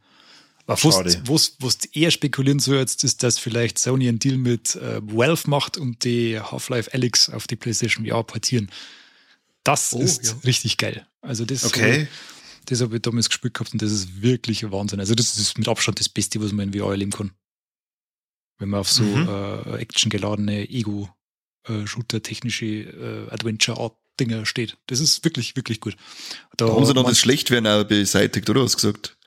Was, was eher spekulieren so jetzt ist, dass vielleicht Sony einen Deal mit äh, Valve macht und die Half-Life Alyx auf die PlayStation VR portieren. Das oh, ist ja. richtig geil. Also das, okay. äh, das habe ich damals gespielt gehabt und das ist wirklich ein Wahnsinn. Also das ist mit Abstand das Beste, was man in VR erleben kann. Wenn man auf so mhm. äh, actiongeladene Ego-Shooter-technische äh, äh, Adventure-Art-Dinger steht. Das ist wirklich, wirklich gut. Da, da haben sie dann das Schlechtwerden auch beseitigt, oder? Hast du gesagt?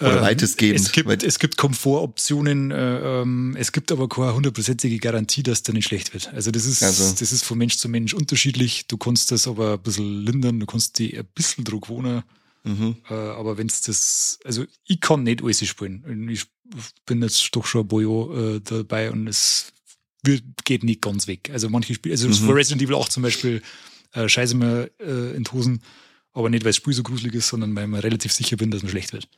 Oder ähm, weitestgehend. Es gibt, es gibt Komfortoptionen, äh, ähm, es gibt aber keine hundertprozentige Garantie, dass der nicht schlecht wird. Also das ist, also. das ist von Mensch zu Mensch unterschiedlich. Du kannst das aber ein bisschen lindern, du kannst die ein bisschen Druck wohnen. Mhm. Äh, aber wenn es das, also ich kann nicht alles spielen. Ich bin jetzt doch schon ein Bojo äh, dabei und es wird, geht nicht ganz weg. Also manche Spiele, also mhm. für Resident Evil 8 zum Beispiel, äh, scheiße mir äh, in Hosen, aber nicht, weil das Spiel so gruselig ist, sondern weil ich mir relativ sicher bin, dass man schlecht wird.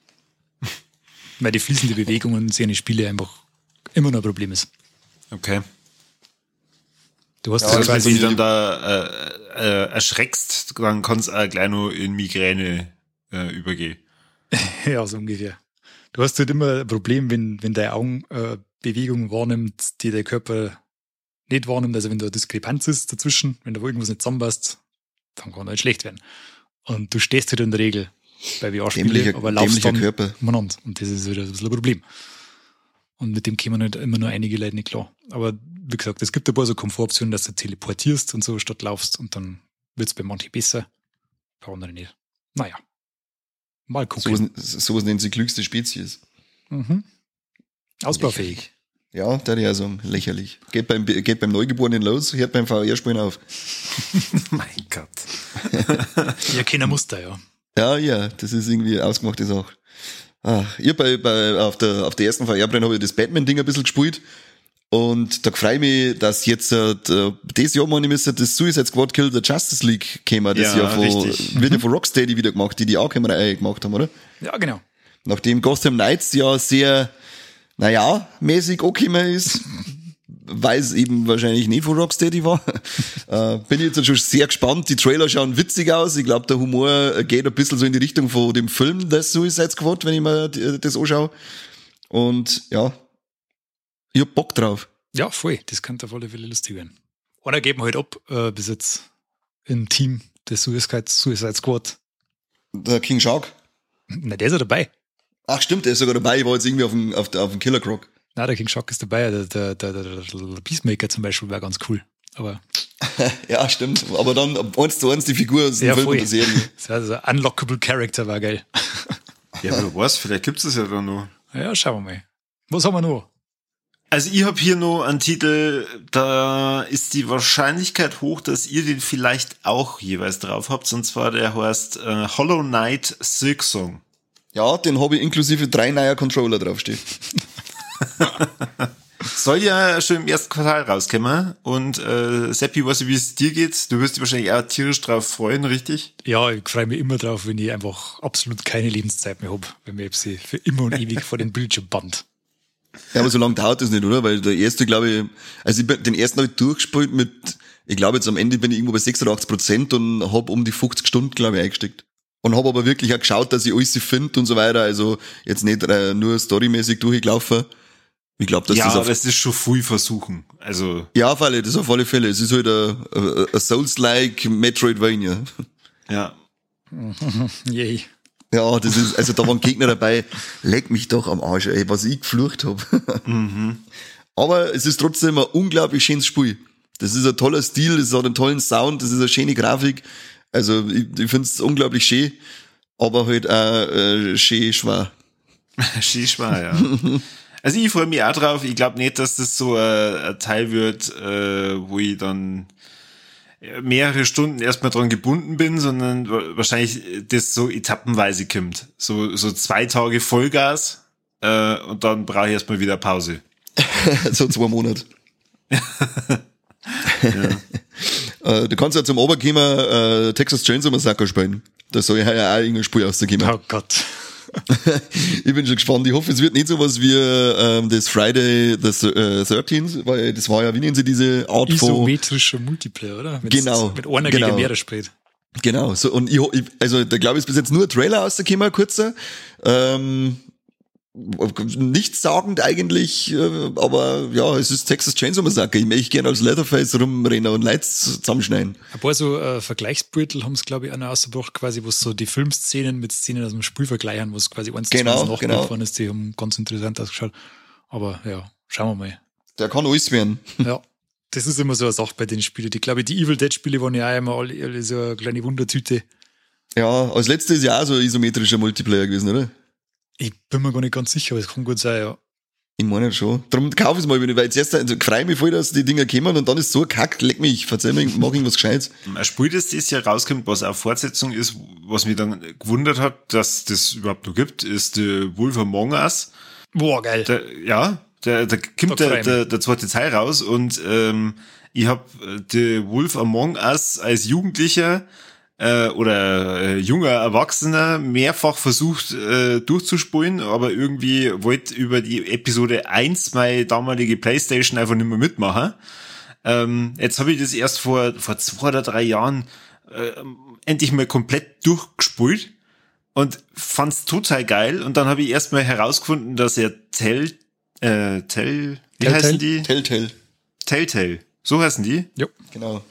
Weil die fließende Bewegung in seine Spiele einfach immer noch ein Problem ist. Okay. Du hast ja, also quasi, wenn du dann da äh, äh, erschreckst, dann kannst du auch gleich nur in Migräne äh, übergehen. ja, so ungefähr. Du hast halt immer ein Problem, wenn, wenn deine Augen äh, Bewegungen wahrnimmt, die der Körper nicht wahrnimmt. Also wenn da Diskrepanz ist dazwischen, wenn da irgendwas nicht zusammenpasst, dann kann halt schlecht werden. Und du stehst halt in der Regel bei VR-Spielen, aber laufst dann Körper. umeinander. Und das ist wieder ein bisschen ein Problem. Und mit dem kommen halt immer nur einige Leute nicht klar. Aber wie gesagt, es gibt ein paar so Komfortoptionen, dass du teleportierst und so statt laufst und dann wird es bei manchen besser, bei anderen nicht. Naja. Mal gucken. So, sowas nennen sie klügste Spezies. Mhm. Ausbaufähig. Ja, der ja so lächerlich. Geht beim, geht beim Neugeborenen los, hört beim VR-Spielen auf. mein Gott. ja, keiner muss da, ja. Ja, ja, das ist irgendwie ausgemachte Sache. Ach, ich bei, bei, auf der, auf der ersten VR-Brenn habe ich das Batman-Ding ein bisschen gespielt. Und da freue ich mich, dass jetzt äh, das Jahr meine müsste das Suicide Squad Kill the Justice League käme. Das ja, ja von, richtig. wird ja von Rocksteady wieder gemacht, die die auch gemacht haben, oder? Ja, genau. Nachdem Gotham Knights ja sehr, naja, mäßig okay ist, weil es eben wahrscheinlich nicht von Rocksteady war. äh, bin ich jetzt schon sehr gespannt. Die Trailer schauen witzig aus. Ich glaube, der Humor geht ein bisschen so in die Richtung von dem Film des Suicide Squad, wenn ich mir das anschaue. Und ja, ich hab Bock drauf. Ja, voll. Das könnte auf alle Fälle lustig werden. Einer geben halt ab, äh, bis jetzt im Team des Suicide, Suicide Squad. Der King Shark. Na, der ist ja dabei. Ach stimmt, der ist sogar dabei. Ich war jetzt irgendwie auf dem, auf, auf dem Killer Croc. Na, der King Shock ist dabei. Der, der, der, der Peacemaker zum Beispiel wäre ganz cool. Aber ja, stimmt. Aber dann eins zu eins die Figur aus dem ja, Film der Serie. Das war so ein unlockable Character, war geil. ja, wer weiß, vielleicht gibt es ja dann noch. Ja, schauen wir mal. Was haben wir noch? Also ich habe hier noch einen Titel, da ist die Wahrscheinlichkeit hoch, dass ihr den vielleicht auch jeweils drauf habt, und zwar der heißt äh, Hollow Knight Silk Song. Ja, den habe ich inklusive drei neuer Controller draufstehen. Soll ja schon im ersten Quartal rauskommen. Und äh, Seppi, weißt du, wie es dir geht? Du wirst dich wahrscheinlich auch tierisch drauf freuen, richtig? Ja, ich freue mich immer drauf, wenn ich einfach absolut keine Lebenszeit mehr habe, wenn mir sie für immer und ewig vor den Bildschirm band. Ja, aber so lange dauert das nicht, oder? Weil der erste, glaube ich, also ich, den ersten habe ich durchgespielt mit, ich glaube jetzt am Ende bin ich irgendwo bei 86 Prozent und habe um die 50 Stunden, glaube ich, eingesteckt. Und habe aber wirklich auch geschaut, dass ich alles finde und so weiter. Also jetzt nicht äh, nur storymäßig durchgelaufen. Ich glaube, dass ja, das auf, das ist schon früh versuchen. Also ja, auf alle, das auf alle Fälle. Es ist halt ein, Souls-like Metroidvania. ja, Yay. Ja, das ist, also da waren Gegner dabei, leck mich doch am Arsch, ey, was ich geflucht hab. Aber es ist trotzdem ein unglaublich schönes Spiel. Das ist ein toller Stil, das hat einen tollen Sound, das ist eine schöne Grafik. Also ich, ich finde es unglaublich schön, aber halt auch äh, schön schwer. Skischwar, ja. Also ich freue mich auch drauf. Ich glaube nicht, dass das so äh, ein Teil wird, äh, wo ich dann mehrere Stunden erstmal dran gebunden bin, sondern wa- wahrscheinlich das so etappenweise kommt. So, so zwei Tage Vollgas äh, und dann brauche ich erstmal wieder Pause. so zwei Monate. äh, du kannst ja zum Oberkämmer äh, Texas Chainsaw Massacre spielen. Da soll ja auch irgendein Spiel rauskommen. Oh Gott. Ich bin schon gespannt. Ich hoffe, es wird nicht sowas wie ähm, das Friday the äh, 13th, weil das war ja, wie nennen sie diese Art von... Isometrischer Multiplayer, oder? Wenn's Genau, Mit einer genau. gegen mehrere spielt. Genau, so, und ich, also da glaube ich, ist bis jetzt nur ein Trailer rausgekommen, kurzer. Ähm, nichts sagend eigentlich, äh, aber ja, es ist Texas Chainsaw Massacre. Ich möchte gerne als Leatherface rumrennen und Leute zusammenschneiden. Ein paar so äh, Vergleichsbeutel haben es, glaube ich, einer ausgebracht, quasi, wo so die Filmszenen mit Szenen aus dem Spiel vergleichen, wo es quasi eins zu Genau, eins nachgemacht genau. ist. Die haben ganz interessant ausgeschaut. Aber ja, schauen wir mal. Der kann alles werden. Ja, das ist immer so eine Sache bei den Spielen. Die, glaube ich, die Evil Dead Spiele waren ja auch immer alle, alle so eine kleine Wundertüte. Ja, als letztes Jahr auch so ein isometrischer Multiplayer gewesen, oder? Ich bin mir gar nicht ganz sicher, aber es kann gut sein, ja. Ich meine schon. Darum kauf es mal, wenn ich, weil jetzt erst, also, ich freue mich voll, dass die Dinger kommen und dann ist so kackt, leck mich, verzeih mir, mach irgendwas Gescheites. Ein Spiel, das dieses Jahr rauskommt, was auch Fortsetzung ist, was mich dann gewundert hat, dass das überhaupt noch gibt, ist äh, Wolf Among Us. Boah, geil. Der, ja, der, da kommt der, ich der, der zweite Teil raus und ähm, ich habe The Wolf Among Us als Jugendlicher äh, oder äh, junger Erwachsener mehrfach versucht äh, durchzuspulen, aber irgendwie wollte über die Episode 1 meine damalige Playstation einfach nicht mehr mitmachen. Ähm, jetzt habe ich das erst vor, vor zwei oder drei Jahren äh, endlich mal komplett durchgespult und fand's total geil. Und dann habe ich erstmal herausgefunden, dass er Tell, äh, Tell, wie Telltale? heißen die? Telltale. Telltale. So heißen die? Genau. Genau.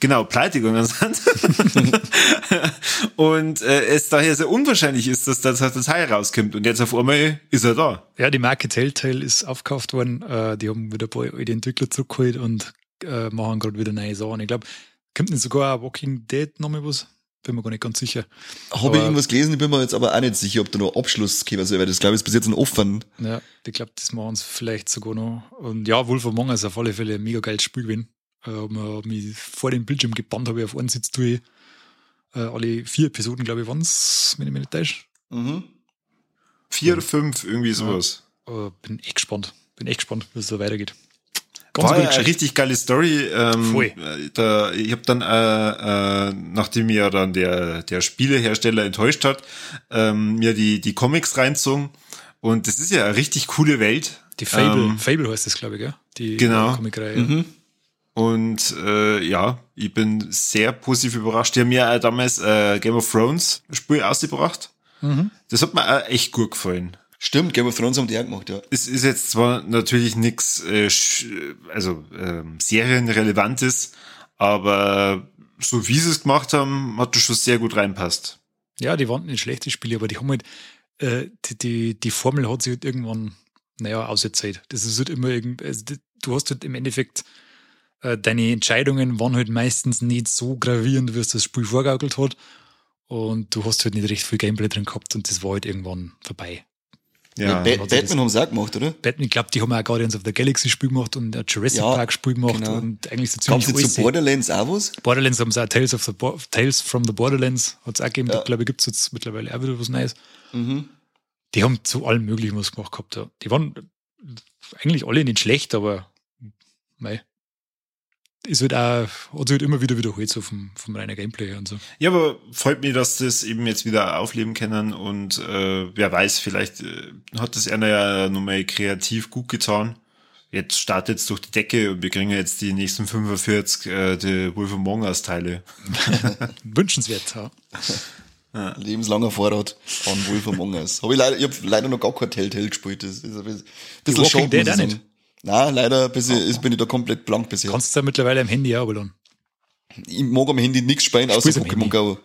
Genau, pleite gegangen sind. und äh, es daher sehr unwahrscheinlich ist, dass das das Teil rauskommt. Und jetzt auf einmal ist er da. Ja, die Marke Telltale ist aufgekauft worden. Äh, die haben wieder ein paar alte Entwickler zurückgeholt und äh, machen gerade wieder neue Sachen. Ich glaube, kommt nicht sogar auch Walking Dead nochmal was? Bin mir gar nicht ganz sicher. Habe ich irgendwas gelesen, ich bin mir jetzt aber auch nicht sicher, ob da noch Abschluss geben soll, weil das glaube ich ist bis jetzt ein offen. Ja, ich glaube, das machen sie vielleicht sogar noch. Und ja, Wolf Among Us auf alle Fälle ein mega geiles Spiel gewesen. Äh, mir- hab mich vor dem Bildschirm gebannt, habe ich auf einen Sitz durch. Äh, alle vier Episoden, glaube ich, waren es, wenn ich mich nicht täusche. Mhm. Vier oder fünf, irgendwie sowas. Aber bin echt gespannt. Bin echt gespannt, wie es so weitergeht. Ganz War ja eine richtig geile Story. Ähm, Voll. äh, Da, ich habe dann, äh, äh, nachdem mir dann der, der Spielehersteller enttäuscht hat, ähm, mir die, die Comics reinzogen. Und das ist ja eine richtig coole Welt. Die Fable, Ähm, Fable heißt das, glaube ich, gell? Die Genau. Comicreihe. Mhm. Und äh, ja, ich bin sehr positiv überrascht. Die haben ja damals äh, Game of Thrones Spiel ausgebracht. Mhm. Das hat mir auch echt gut gefallen. Stimmt, Game of Thrones haben die auch gemacht, ja. Es ist jetzt zwar natürlich nichts, äh, also ähm, serienrelevantes, aber so wie sie es gemacht haben, hat das schon sehr gut reinpasst. Ja, die waren nicht schlechte Spiele, aber die haben halt, äh, die, die, die Formel hat sich halt irgendwann, naja, ausgezahlt. Das ist halt immer irgendwie, also du hast halt im Endeffekt, äh, deine Entscheidungen waren halt meistens nicht so gravierend, wie es das Spiel vorgaukelt hat. Und du hast halt nicht recht viel Gameplay drin gehabt und das war halt irgendwann vorbei. Ja, Ba- hat sie Batman haben sie auch gemacht, oder? Batman, ich glaube, die haben auch Guardians of the Galaxy Spiel gemacht und ein Jurassic Ja, Park Spiel gemacht genau. und eigentlich so ziemlich alles. zu Borderlands auch was? Borderlands haben sie auch Tales, of the Bo Tales from the Borderlands hat es auch gegeben. Ja. Da glaube ich, gibt es jetzt mittlerweile auch wieder was Neues. Mhm. Die haben zu allem Möglichen was gemacht gehabt. Ja. Die waren eigentlich alle nicht schlecht, aber mei. Ist halt auch, hat sich halt immer wieder wiederholt, so vom, vom reinen Gameplay und so. Ja, aber freut mich, dass das eben jetzt wieder aufleben können und äh, wer weiß, vielleicht äh, hat das einer ja nochmal kreativ gut getan. Jetzt startet es durch die Decke und wir kriegen ja jetzt die nächsten 45 äh, die Wolf Among Us Teile. Wünschenswert, ja. Lebenslanger Vorrat an Wolf Among Us. Hab ich leider, ich hab leider noch gar kein Telltale gespielt. Das ist ein bisschen, bisschen Walking Dead auch nicht? Nein, leider bis ich, bin ich da komplett blank bisher. Kannst du ja mittlerweile am Handy auch laden. Ich mag am Handy nichts spielen, außer Pokémon. Go.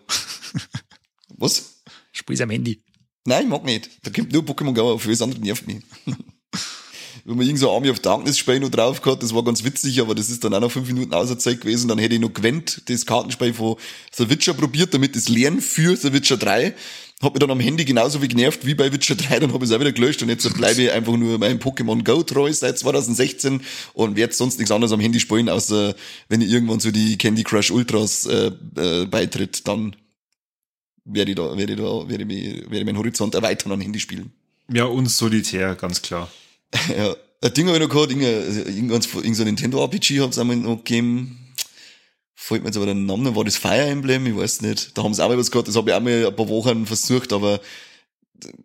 Was? Spiel's am Handy. Nein, ich mag nicht. Da kommt nur Pokémon Go auf, alles andere nervt mich. Wenn man irgend so Army of Darkness Spiel noch drauf gehabt, das war ganz witzig, aber das ist dann auch noch fünf Minuten außer Zeit gewesen. Dann hätte ich noch gewinnt, das Kartenspiel von The Witcher probiert, damit es lernen für The Witcher 3. Hat mich dann am Handy genauso wie genervt wie bei Witcher 3, dann habe ich es auch wieder gelöscht und jetzt bleibe ich einfach nur meinem Pokémon Go treu seit 2016 und werde sonst nichts anderes am Handy spielen, außer wenn ich irgendwann zu die Candy Crush Ultras äh, äh, beitritt, dann werde ich da, werde ich da, werde ich, mich, werde ich meinen Horizont erweitern an Handyspielen. Ja, und Solitär, ganz klar. Ja, ein Ding habe ich noch gehabt, irgendein, irgendein, irgendein so Nintendo RPG hat es einmal noch gegeben. Fällt mir jetzt aber der Name, war das Fire Emblem? Ich weiß nicht. Da haben sie auch mal was gehabt, das habe ich auch mal ein paar Wochen versucht, aber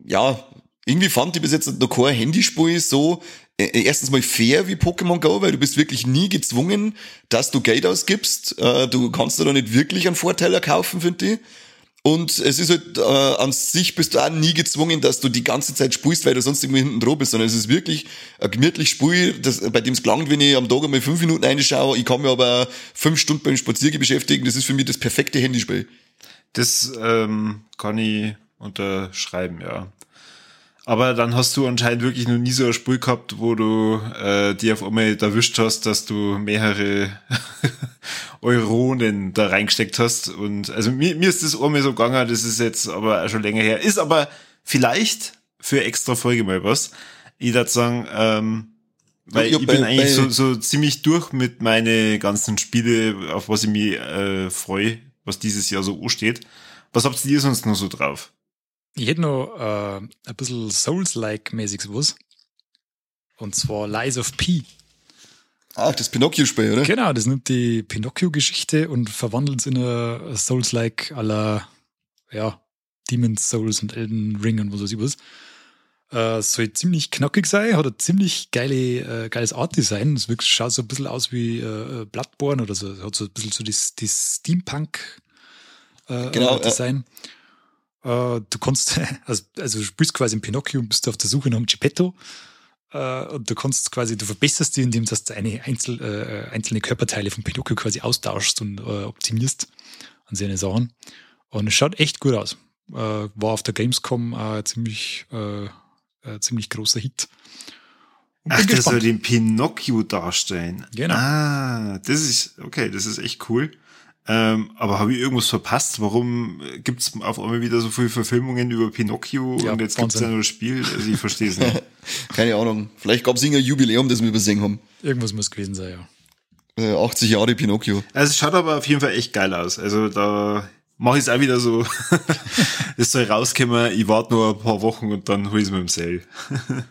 ja, irgendwie fand ich bis jetzt noch kein Handyspiel so äh, erstens mal fair wie Pokémon Go, weil du bist wirklich nie gezwungen, dass du Geld ausgibst. Äh, du kannst dir da nicht wirklich einen Vorteil erkaufen, finde ich. Und es ist halt, äh, an sich bist du auch nie gezwungen, dass du die ganze Zeit spielst, weil du sonst irgendwie hinten dran bist, sondern es ist wirklich ein gemütlich Spiel, das, bei dem es gelangt, wenn ich am Tag einmal fünf Minuten reinschaue. Ich kann mich aber fünf Stunden beim Spaziergehen beschäftigen. Das ist für mich das perfekte Handyspiel. Das ähm, kann ich unterschreiben, ja. Aber dann hast du anscheinend wirklich noch nie so ein Spiel gehabt, wo du äh, dir auf einmal erwischt hast, dass du mehrere Euronen da reingesteckt hast. Und also mir, mir ist das einmal so gegangen, das ist jetzt aber schon länger her. Ist aber vielleicht für extra Folge mal was. Ich würde sagen, ähm, weil Ja, ich bei- bin eigentlich so, so ziemlich durch mit meine ganzen Spiele, auf was ich mich äh, freue, was dieses Jahr so ansteht. Was habt ihr sonst noch so drauf? Ich hätte noch äh, ein bisschen Souls-like-mäßig was. Und zwar Lies of P. Ach, das Pinocchio-Spiel, oder? Genau, das nimmt die Pinocchio-Geschichte und verwandelt es in eine Souls-like la, ja, Demon's Souls und Elden Ring und was weiß ich was. Äh, soll ziemlich knackig sein, hat ein ziemlich geile, äh, geiles Art-Design. Es wirkt, schaut so ein bisschen aus wie äh, Bloodborne oder so. Hat so ein bisschen so das, das Steampunk äh, Genau, äh, Design. Äh, du kannst, also, also du spielst quasi in Pinocchio und bist auf der Suche nach einem Geppetto. Äh, und du kannst quasi, du verbesserst die, indem du eine Einzel, äh, einzelne Körperteile von Pinocchio quasi austauschst und äh, optimierst an seine Sachen. Und es schaut echt gut aus. Äh, war auf der Gamescom ziemlich, äh, äh, ziemlich großer Hit. Ach, bin der soll gespannt. den Pinocchio darstellen. Genau. Ah, das ist, okay, das ist echt cool. Ähm, aber habe ich irgendwas verpasst? Warum gibt's auf einmal wieder so viele Verfilmungen über Pinocchio Ja, und jetzt gibt's ja Wahnsinn. nur das Spiel? Also ich verstehe es nicht. Keine Ahnung. Vielleicht gab es irgendein Jubiläum, das wir übersehen haben. Irgendwas muss gewesen sein, ja. Äh, 80 Jahre Pinocchio. Also es schaut aber auf jeden Fall echt geil aus. Also da mache ich es auch wieder so. Es soll rauskommen, ich warte nur ein paar Wochen und dann hol ich es mir im Sale.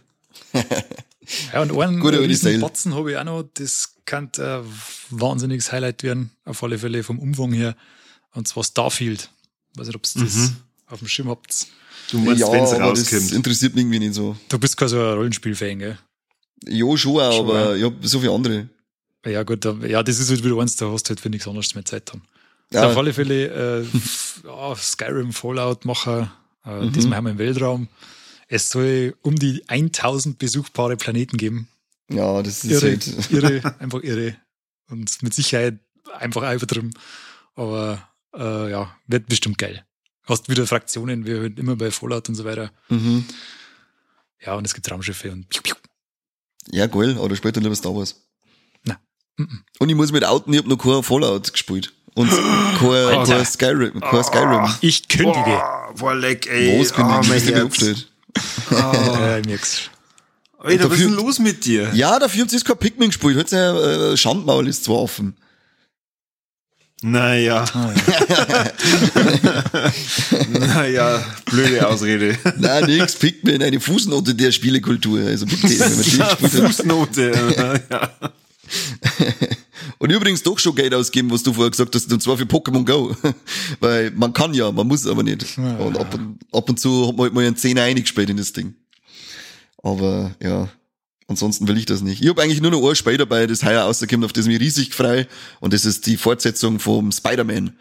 Ja, und einen Gute riesen Sale. Batzen habe ich auch noch. Das kann ein wahnsinniges Highlight werden, auf alle Fälle vom Umfang her. Und zwar Starfield. Weiß nicht, ob ihr das Mhm. auf dem Schirm habt. Du meinst, ja, wenn es aber das rauskommt. interessiert mich irgendwie nicht so. Du bist kein so ein Rollenspiel-Fan, gell? Ja, schon, auch, Schon, aber ich hab so viele andere. Ja, gut, da, ja, das ist halt wieder eins, da hast du halt für nichts anderes mehr Zeit dann. Ja, Auf alle Fälle, äh, ja, Skyrim, Fallout-Macher, äh, Mhm. diesmal haben wir im Weltraum. Es soll um die 1000 besuchbare Planeten geben. Ja, das ist irre, halt. irre, einfach irre. Und mit Sicherheit einfach übertrieben. Aber äh, ja, wird bestimmt geil. Hast wieder Fraktionen, wie halt immer bei Fallout und so weiter. Mhm. Ja, und es gibt Raumschiffe und piu, piu. Ja, geil, aber später lieber Star Wars. Mhm. Und ich muss mit outen, ich hab noch kein Fallout gespielt. Und kein, kein Skyrim. Kein Skyrim. ich kündige. Boah, leck, ey. Was bin oh, ich? mein Bist du mir Herz. aufgestellt? Ja, ich merk's. Alter, was ist denn los mit dir? Ja, dafür haben sie jetzt kein Pikmin gespielt. Heute äh, Schandmaul ist zwar offen. Naja, naja, blöde Ausrede. Nein, nix, Pikmin, eine Fußnote der Spielekultur. Also bitte, wenn man die Ja. Fußnote. ja. Und übrigens doch schon Geld ausgeben, was du vorher gesagt hast, und zwar für Pokémon Go. Weil man kann ja, man muss aber nicht. Und ab und, ab und zu hat man halt mal einen Zehner eingespielt in das Ding. Aber ja, ansonsten will ich das nicht. Ich habe eigentlich nur noch ein Spiel dabei, das heuer rauskommt, auf das ich mich riesig frei. Und das ist die Fortsetzung vom Spider-Man.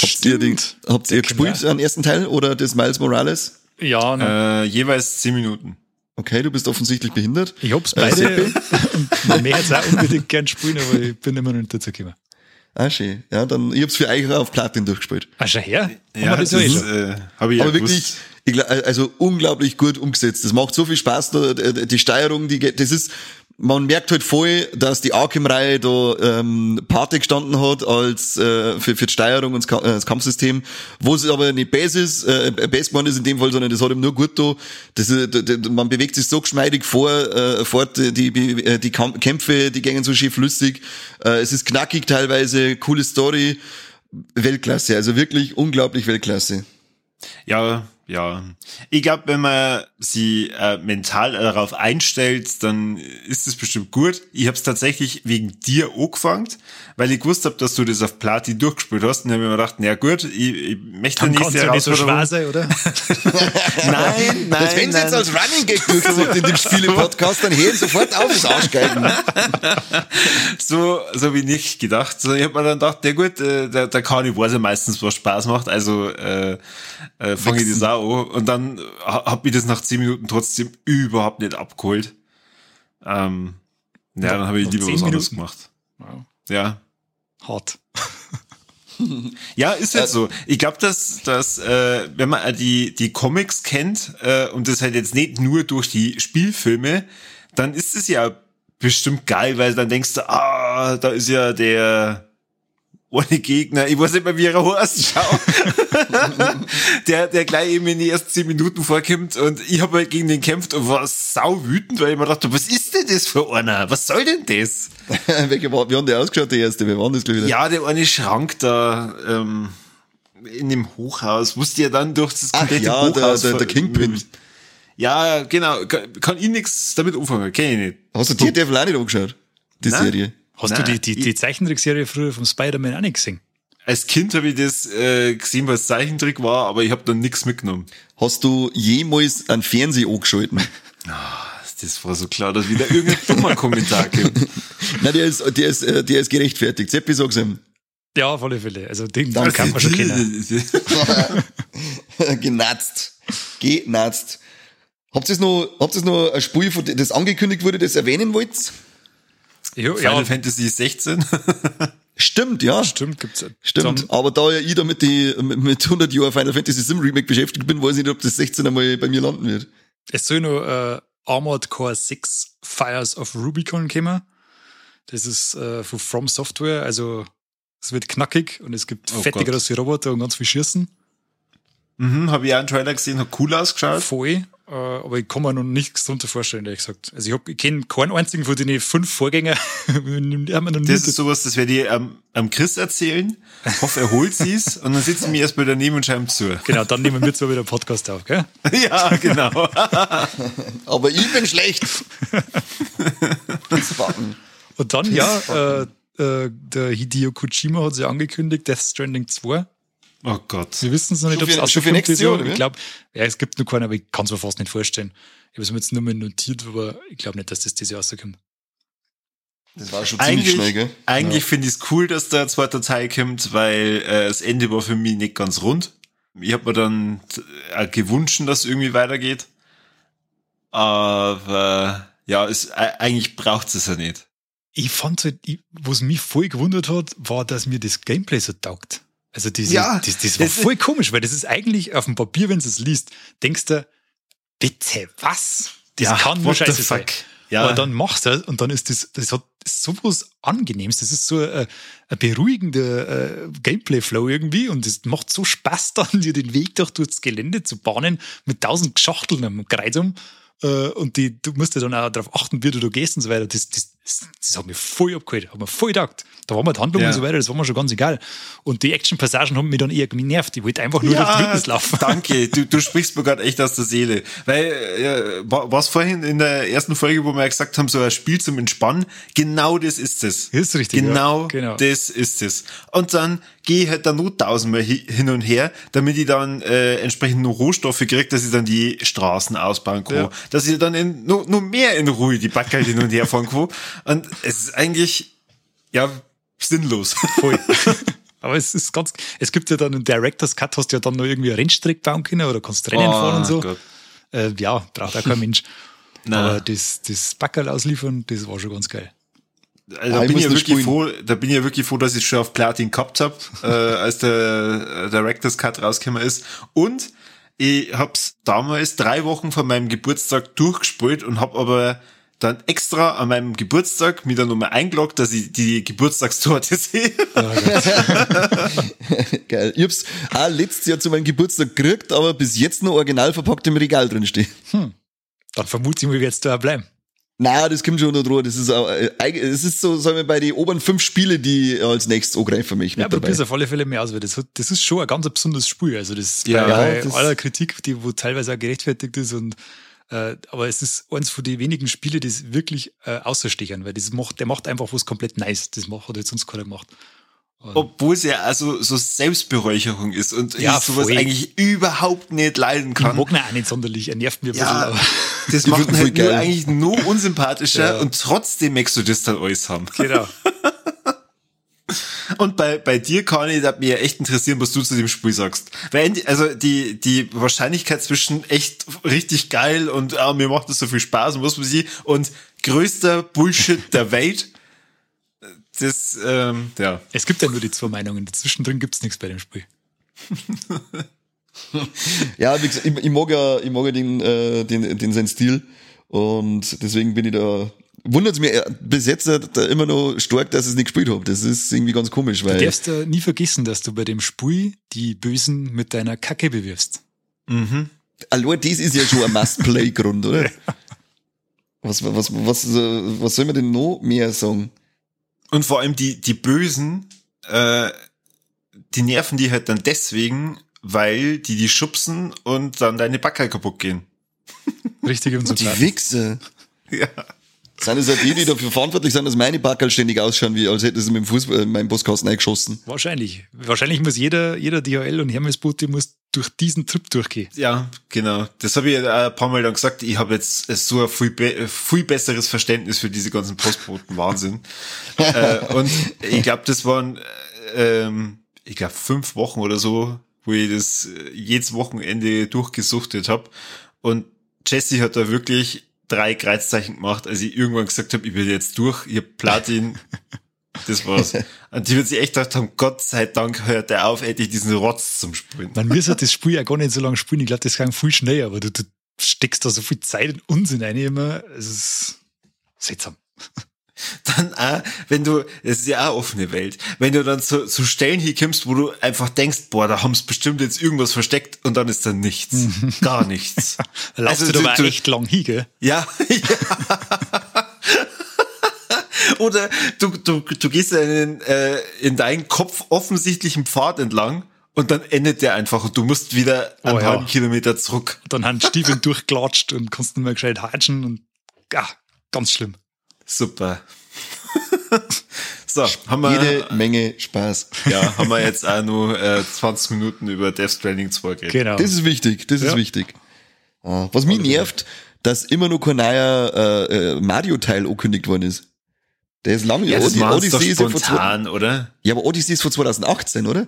Habt ihr, den, Stimmt. habt ihr gespielt, Kinder. den ersten Teil, oder das Miles Morales? Ja, na, Äh, jeweils zehn Minuten. Okay, du bist offensichtlich behindert. ich hab's Äh, beide. Und man mehr jetzt auch unbedingt gern spielen, aber ich bin immer noch nicht dazu gekommen. Ah, schön. Ja, dann, ich hab's für euch auch auf Platin durchgespielt. Ah, schau her. Wir Ja, das das, ja eh schon. äh, habe ich ja Aber gewusst. Ich, also unglaublich gut umgesetzt. Das macht so viel Spaß, da, die die Steuerung, die, das ist, man merkt halt voll, dass die Arkham-Reihe da ähm, Pate gestanden hat als äh, für, für die Steuerung und das, äh, das Kampfsystem, wo es aber nicht besser ist, äh, besser geworden ist in dem Fall, sondern das hat ihm nur gut da. Das, äh, d- d- man bewegt sich so geschmeidig vor, äh, fort, die, die, äh, die Kamp- Kämpfe, die gehen so schön flüssig. Äh, es ist knackig teilweise, coole Story. Weltklasse, also wirklich unglaublich Weltklasse. Ja, ja. Ich glaube, wenn man sie äh, mental darauf einstellt, dann ist es bestimmt gut. Ich habe es tatsächlich wegen dir angefangen, weil ich gewusst habe, dass du das auf Platin durchgespielt hast. Und dann habe ich mir gedacht, na gut, ich, ich möchte Dann nächste ja nicht so schwer Herausforderung. sein, oder? Nein, nein, Das wenn sie jetzt als Running Gag durchgezogen in dem Spiele-Podcast, dann hören sofort auf das Arschgeigen. so, so wie nicht gedacht. So, ich habe mir dann gedacht, ja gut, äh, der, der ja meistens, was Spaß macht, also äh, äh, fange ich das auch an. Und dann ha- hab ich das nach zehn Minuten trotzdem überhaupt nicht abgeholt. Ähm, ja, dann habe ich lieber was anderes Minuten? gemacht. Wow. Ja. Hart. Ja, ist halt so. Ich glaube, dass, dass äh, wenn man äh, die, die Comics kennt äh, und das halt jetzt nicht nur durch die Spielfilme, dann ist es ja bestimmt geil, weil dann denkst du, ah, da ist ja der ohne Gegner, ich weiß nicht mehr, wie er heißt, schau. der, der gleich eben in die ersten zehn Minuten vorkommt und ich habe halt gegen den gekämpft und war sau wütend, weil ich mir dachte, was ist denn das für einer? Was soll denn das? Welche war, wie haben die ausgeschaut, die erste? Wer waren das, glaube ich? Ja, der eine Schrank da ähm, in dem Hochhaus, musste ja dann durch das Ach komplette ja, der, Hochhaus. der, der ver- Kingpin. Ja, genau. Kann, kann ich nichts damit umfangen, kenn ich nicht. Hast du die Devil auch nicht angeschaut? Die Nein. Serie. Hast Nein, du die, die, die Zeichentrickserie früher vom Spider-Man auch nicht gesehen? Als Kind habe ich das äh, gesehen, weil es Zeichentrick war, aber ich habe dann nichts mitgenommen. Hast du jemals einen Fernseher angeschalten? Das war so klar, dass wieder irgendein dummer Kommentar kommt. Nein, der ist, der ist, äh, der ist gerechtfertigt. Seppi, sag's ihm. Ja, auf alle Fälle. Also den Danke. kann man schon kennen. Genatzt. Genatzt. Habt ihr noch, habt ihr noch ein Spiel, das angekündigt wurde, das erwähnen wollt? Ja, Final ja Fantasy 16. Stimmt, ja. stimmt, gibt's. Stimmt, aber da ja ich da mit, die, mit, mit 100 Jahren Final Fantasy Sim Remake beschäftigt bin, weiß ich nicht, ob das 16 einmal bei mir landen wird. Es soll noch äh, Armored Core 6 Fires of Rubicon kommen. Das ist äh, von From Software, also es wird knackig und es gibt Oh große Roboter und ganz viel Schießen. mhm, habe ich auch einen Trailer gesehen, hat cool ausgeschaut. Voll. Äh, aber ich kann mir noch nichts darunter vorstellen, ehrlich gesagt. Also ich, hab, ich kenne keinen einzigen von den fünf Vorgängern. haben wir noch nie Das ist sowas, das werde ich am, am Chris erzählen. Hoffe, er holt sie's und dann sitzen wir erstmal daneben und schreiben zu. genau, dann nehmen wir zwar wieder einen Podcast auf, gell? ja, genau. Aber ich bin schlecht. das. Und dann, ja, äh, äh, der Hideo Kojima hat sich angekündigt, Death Stranding 2. Oh Gott. Sie wissen es noch nicht, ob es dieses Jahr, Jahr. oder Ich glaube, ja, es gibt noch keinen, aber ich kann es mir fast nicht vorstellen. Ich habe es mir jetzt nur mal notiert, aber ich glaube nicht, dass das dieses Jahr rauskommt. Das war schon ziemlich Eigentlich, schnell, gell? eigentlich finde ich es cool, dass der zweite Teil kommt, weil äh, das Ende war für mich nicht ganz rund. Ich habe mir dann äh, gewünscht, dass es irgendwie weitergeht. Aber ja, es, äh, eigentlich braucht es ja nicht. Ich fand halt, ich, was mich voll gewundert hat, war, dass mir das Gameplay so taugt. Also diese, Ja, das, das war das- voll komisch, weil das ist eigentlich auf dem Papier, wenn du es liest, denkst du, bitte was? Das kann nur scheiße sein. Ja. Aber dann machst du das und dann ist das, das hat so was Angenehmes. Das ist so ein, ein beruhigender äh, Gameplay-Flow irgendwie und es macht so Spaß dann, dir den Weg durch durchs Gelände zu bahnen mit tausend Schachteln am Kreis um. Äh, und die, du musst ja dann auch darauf achten, wie du da gehst und so weiter. Das, das, das, das hat mir voll abgeholt, hat mir voll gedacht. Da war mir die Handlung Ja. und so weiter, das war mir schon ganz egal. Und die Action-Passagen haben mich dann eher genervt. Ich wollte einfach nur durch die Wildnis laufen. danke. Du, du sprichst mir gerade echt aus der Seele. Weil, äh, wa- was vorhin in der ersten Folge, wo wir ja gesagt haben, so ein Spiel zum Entspannen, genau das ist es. Ist richtig, Genau, ja. Genau. das ist es. Und dann gehe ich halt dann nur tausendmal hi- hin und her, damit ich dann äh, entsprechend nur Rohstoffe kriege, dass ich dann die Straßen ausbauen kann. Ja. Dass ich dann in, nur, nur mehr in Ruhe die Backel hin und her fahren kann. Und es ist eigentlich, ja, sinnlos. Voll. Aber es ist ganz, es gibt ja dann einen Director's Cut, hast du ja dann noch irgendwie eine Rennstrecke bauen können oder kannst Rennen Oh fahren und so. Äh, ja, braucht auch kein Mensch. Aber das, das Backerl ausliefern, das war schon ganz geil. Also Ah, da ich bin ich ja wirklich froh, da bin ich ja wirklich froh, dass ich schon auf Platin gehabt habe, äh, als der äh, Director's Cut rausgekommen ist. Und ich hab's damals drei Wochen vor meinem Geburtstag durchgespielt und hab aber dann extra an meinem Geburtstag mir dann nochmal eingeloggt, dass ich die Geburtstagstorte sehe. Geil. Ich hab's auch letztes Jahr zu meinem Geburtstag gekriegt, aber bis jetzt noch original verpackt im Regal drin stehen. Dann vermute ich mal, jetzt da bleiben. Na, das kommt schon noch drüber. Das ist auch, äh, es ist so, sagen wir, bei den oberen fünf Spiele, die als nächstes angreifen mich Ja, mit aber dabei. probier's auf alle Fälle mehr aus, weil das, hat, das ist schon ein ganz besonderes Spiel. Also das Ja, bei, bei das- aller Kritik, die wo teilweise auch gerechtfertigt ist und äh, aber es ist eins von den wenigen Spiele, die es wirklich äh, außerstechern, weil das macht, der macht einfach was komplett nice. Das macht, hat jetzt sonst keiner gemacht. Obwohl es ja also so Selbstberäucherung ist und Ja, ich sowas voll. eigentlich überhaupt nicht leiden Ich kann. mag ihn auch nicht sonderlich, er nervt mir ein Ja, bisschen. das Ich macht ihn halt nur eigentlich nur unsympathischer Ja. und trotzdem möchtest du das dann alles haben. Aber, genau. Und bei, bei dir, Conny, da hat mich ja echt interessieren, was du zu dem Spiel sagst. Weil, also die, die Wahrscheinlichkeit zwischen echt richtig geil und ah, mir macht das so viel Spaß und was weiß ich und größter Bullshit der Welt, das, ähm, ja. Es gibt ja nur die zwei Meinungen. Zwischendrin gibt's nichts bei dem Spiel. Ja, wie gesagt, ich, ich mag ja, ich mag ja den, äh, den, den seinen Stil und deswegen bin ich da. Wundert mich äh, bis jetzt da immer noch stark, dass ich es nicht gespielt habe. Das ist irgendwie ganz komisch, Du weil darfst ja nie vergessen, dass du bei dem Spiel die Bösen mit deiner Kacke bewirfst. Mhm. allein das ist ja schon ein Must-Play-Grund, oder? Was, was, was, äh, was soll man denn noch mehr sagen? Und vor allem die, die Bösen, äh, die nerven die halt dann deswegen, weil die die schubsen und dann deine Backel kaputt gehen. Richtig und so. Die Wichser. Ja. Sind es ja die, die dafür verantwortlich sind, dass meine Backerl ständig ausschauen, wie als hätten sie mit dem Fußball in meinen Postkasten eingeschossen. Wahrscheinlich. Wahrscheinlich muss jeder, jeder DHL und Hermesbote muss durch diesen Trip durchgehen. Ja, genau. Das habe ich ja ein paar Mal dann gesagt. Ich habe jetzt so ein viel, be viel besseres Verständnis für diese ganzen Postboten. Wahnsinn. äh, und ich glaube, das waren, äh, ähm, ich glaube, fünf Wochen oder so, wo ich das jedes Wochenende durchgesuchtet habe. Und Jesse hat da wirklich drei Kreuzzeichen gemacht, als ich irgendwann gesagt habe, ich will jetzt durch, ich hab Platin. Das war's. Und die wird sich echt gedacht haben, Gott sei Dank hört er auf, endlich diesen Rotz zum Spielen. Man muss halt das Spiel ja gar nicht so lange spielen. Ich glaube, das kann viel schneller, aber du, du steckst da so viel Zeit und Unsinn rein immer. Es ist seltsam. dann auch, wenn du, das ist ja auch offene Welt, wenn du dann zu, zu Stellen hier kommst, wo du einfach denkst, boah, da haben sie bestimmt jetzt irgendwas versteckt und dann ist da nichts. Gar nichts. Laufst Also du du- aber echt lang hin, gell? Ja, ja. Oder du, du, du gehst in, äh, in deinen Kopf offensichtlichen Pfad entlang und dann endet der einfach und du musst wieder einen Oh ja. halben Kilometer zurück. Dann haben die Stiefel durchgelatscht und kannst nicht mehr gescheit hatschen und ja, ganz schlimm. Super. so, haben wir, Jede Menge Spaß. ja, haben wir jetzt auch nur äh, 20 Minuten über Death Stranding 2 geredet. Genau. Das ist wichtig, das ist Ja. wichtig. Ah, Was mich nervt, dass immer noch kein neuer äh, äh, Mario-Teil angekündigt worden ist. Der ist lange, Ja, das Odyssey, Odyssey ist ja vor spontan, oder? ja, aber Odyssey ist vor 2018, oder?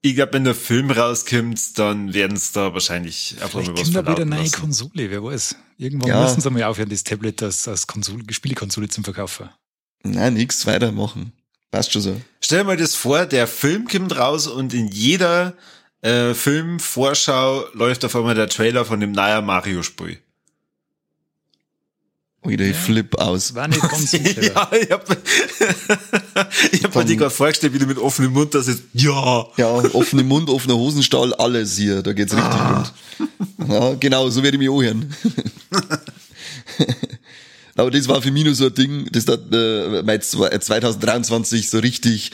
Ich glaube, wenn der Film rauskommt, dann werden es da wahrscheinlich einfach Vielleicht mal was wieder verlauten eine neue. Konsole, wer weiß. Irgendwann Ja. müssen sie mal aufhören, das Tablet als, als Konsole, Spielekonsole zum Verkaufen. Nein, nix, weitermachen. Passt schon so. Stell dir mal das vor, der Film kommt raus und in jeder äh, Filmvorschau läuft auf einmal der Trailer von dem neuen Mario-Spiel. Wieder ich flip aus. War nicht ganz sicher. ja, ich hab, ich hab mir die gerade vorgestellt, wie du mit offenem Mund da sitzt. Ja. Ja, offener Mund, offener Hosenstall, alles hier. Da geht's richtig Ah. rund. Ja, genau, so werde ich mich auch hören. Aber das war für mich nur so ein Ding, das hat äh, mein zwei- 2023 so richtig,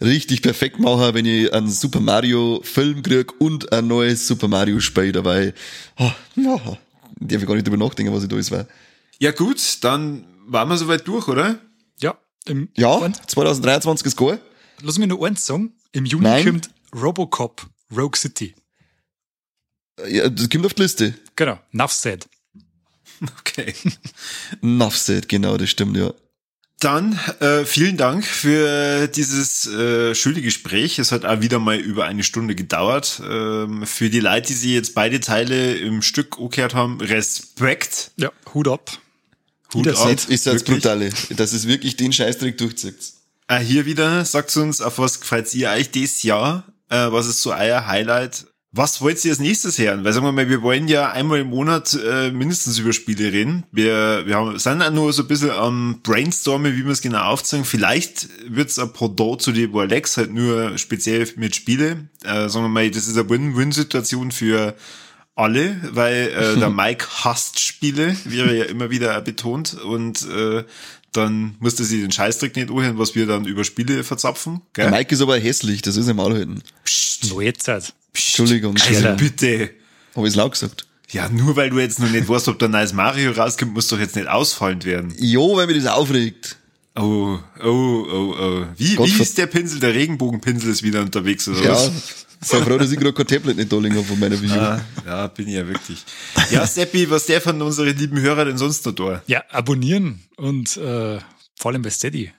richtig perfekt machen, wenn ich einen Super Mario Film krieg und ein neues Super Mario Spiel dabei. Oh, ja, darf ich gar nicht drüber nachdenken, was ich da alles war. Ja gut, dann waren wir soweit durch, oder? Ja, im, Ja, Und, 2023 ist geil. lass mich nur eins sagen. Im Juni Nein. kommt Robocop Rogue City. Ja, das kommt auf die Liste. Genau, Nuff said. Okay. Nuffset, genau, das stimmt, ja. Dann äh, vielen Dank für dieses äh, schöne Gespräch. Es hat auch wieder mal über eine Stunde gedauert. Ähm, für die Leute, die sie jetzt beide Teile im Stück umgekehrt haben, Respekt. Ja, Hut ab. Hut Wiedersehen. ab. Ist Wirklich. brutale. Das ist wirklich den Scheißdreck durchzieht. Ah, hier wieder, sagt uns, auf was gefällt ihr euch dieses Jahr? Äh, was ist so euer Highlight? Was wollt ihr als nächstes hören? Weil sagen wir mal, wir wollen ja einmal im Monat äh, mindestens über Spiele reden. Wir, wir haben, sind auch nur so ein bisschen am Brainstormen, wie wir es genau aufzeigen. Vielleicht wird's ein Pendant zu dem Alex, halt nur speziell mit Spiele. Äh, sagen wir mal, das ist eine Win-Win-Situation für alle, weil äh, der Mike hasst Spiele, wie er ja immer wieder betont. Und äh, dann musste sie den Scheißdreck nicht anhören, was wir dann über Spiele verzapfen. Der Gell? Mike ist aber hässlich, das ist im halten. Neue Zeit. Entschuldigung, Also Entschuldigung. bitte. Habe ich laut gesagt? Ja, nur weil du jetzt noch nicht weißt, ob da ein neues Mario rauskommt, muss doch jetzt nicht ausfallend werden. Jo, weil mich das aufregt. Oh, oh, oh, oh. Wie, Gott wie ist der Pinsel? Der Regenbogenpinsel ist wieder unterwegs, oder Ja, was? Sei froh, dass ich gerade kein Tablet nicht da liegen habe von meiner U. Ah, ja, bin ich ja wirklich. Ja, Seppi, was der von unseren lieben Hörer denn sonst noch da? Ja, abonnieren und äh, vor allem bei Steady.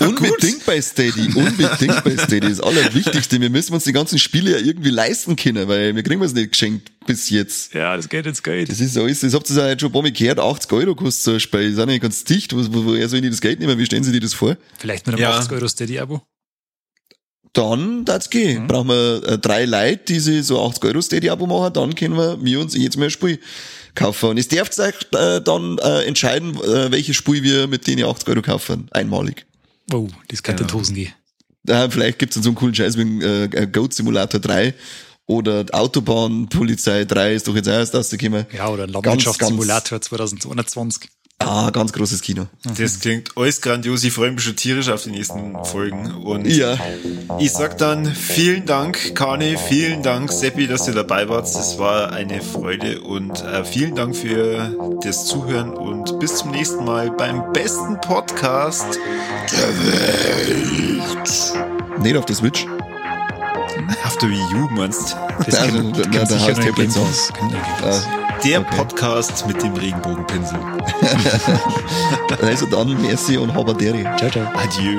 Unbedingt bei Steady, unbedingt bei Steady. Das Allerwichtigste. Wir müssen uns die ganzen Spiele ja irgendwie leisten können, weil wir kriegen es nicht geschenkt bis jetzt. Ja, das geht jetzt Geld. Das ist alles, das habt ihr ja jetzt schon ein paar Mal gehört, 80 Euro kostet so ein Spiel. Das ist auch nicht ganz dicht. Wo, wo, woher sollen die das Geld nehmen? Wie stellen sie dir das vor? Vielleicht mit einem Ja. 80 Euro Steady-Abo. Dann, das gehen. Brauchen wir äh, drei Leute, die sich so 80 Euro Steady-Abo machen, dann können wir, wir uns jetzt ein Spiel kaufen. Und es dürft euch äh, dann äh, entscheiden, äh, welches Spiel wir mit denen 80 Euro kaufen. Einmalig. Oh, das kann in die Hosen gehen. Äh, vielleicht gibt's dann so einen coolen Scheiß wie äh, Goat Simulator 3 oder Autobahn Polizei 3 ist doch jetzt auch erst rausgekommen. Ja, oder Landwirtschaftssimulator 2021. Ah, ganz großes Kino. Das klingt alles grandios. Ich freue mich schon tierisch auf die nächsten Folgen. Und Ja. ich sag dann vielen Dank, Kani, vielen Dank, Seppi, dass ihr dabei wart. Es war eine Freude und äh, vielen Dank für das Zuhören und bis zum nächsten Mal beim besten Podcast der Welt. Nicht auf der Switch. Auf der Wii U meinst Das Ja, kommt- da- kommt da- da sicher Game Pass. Der Okay. Podcast mit dem Regenbogenpinsel. Also dann, merci und Haberderi. Ciao, ciao. Adieu.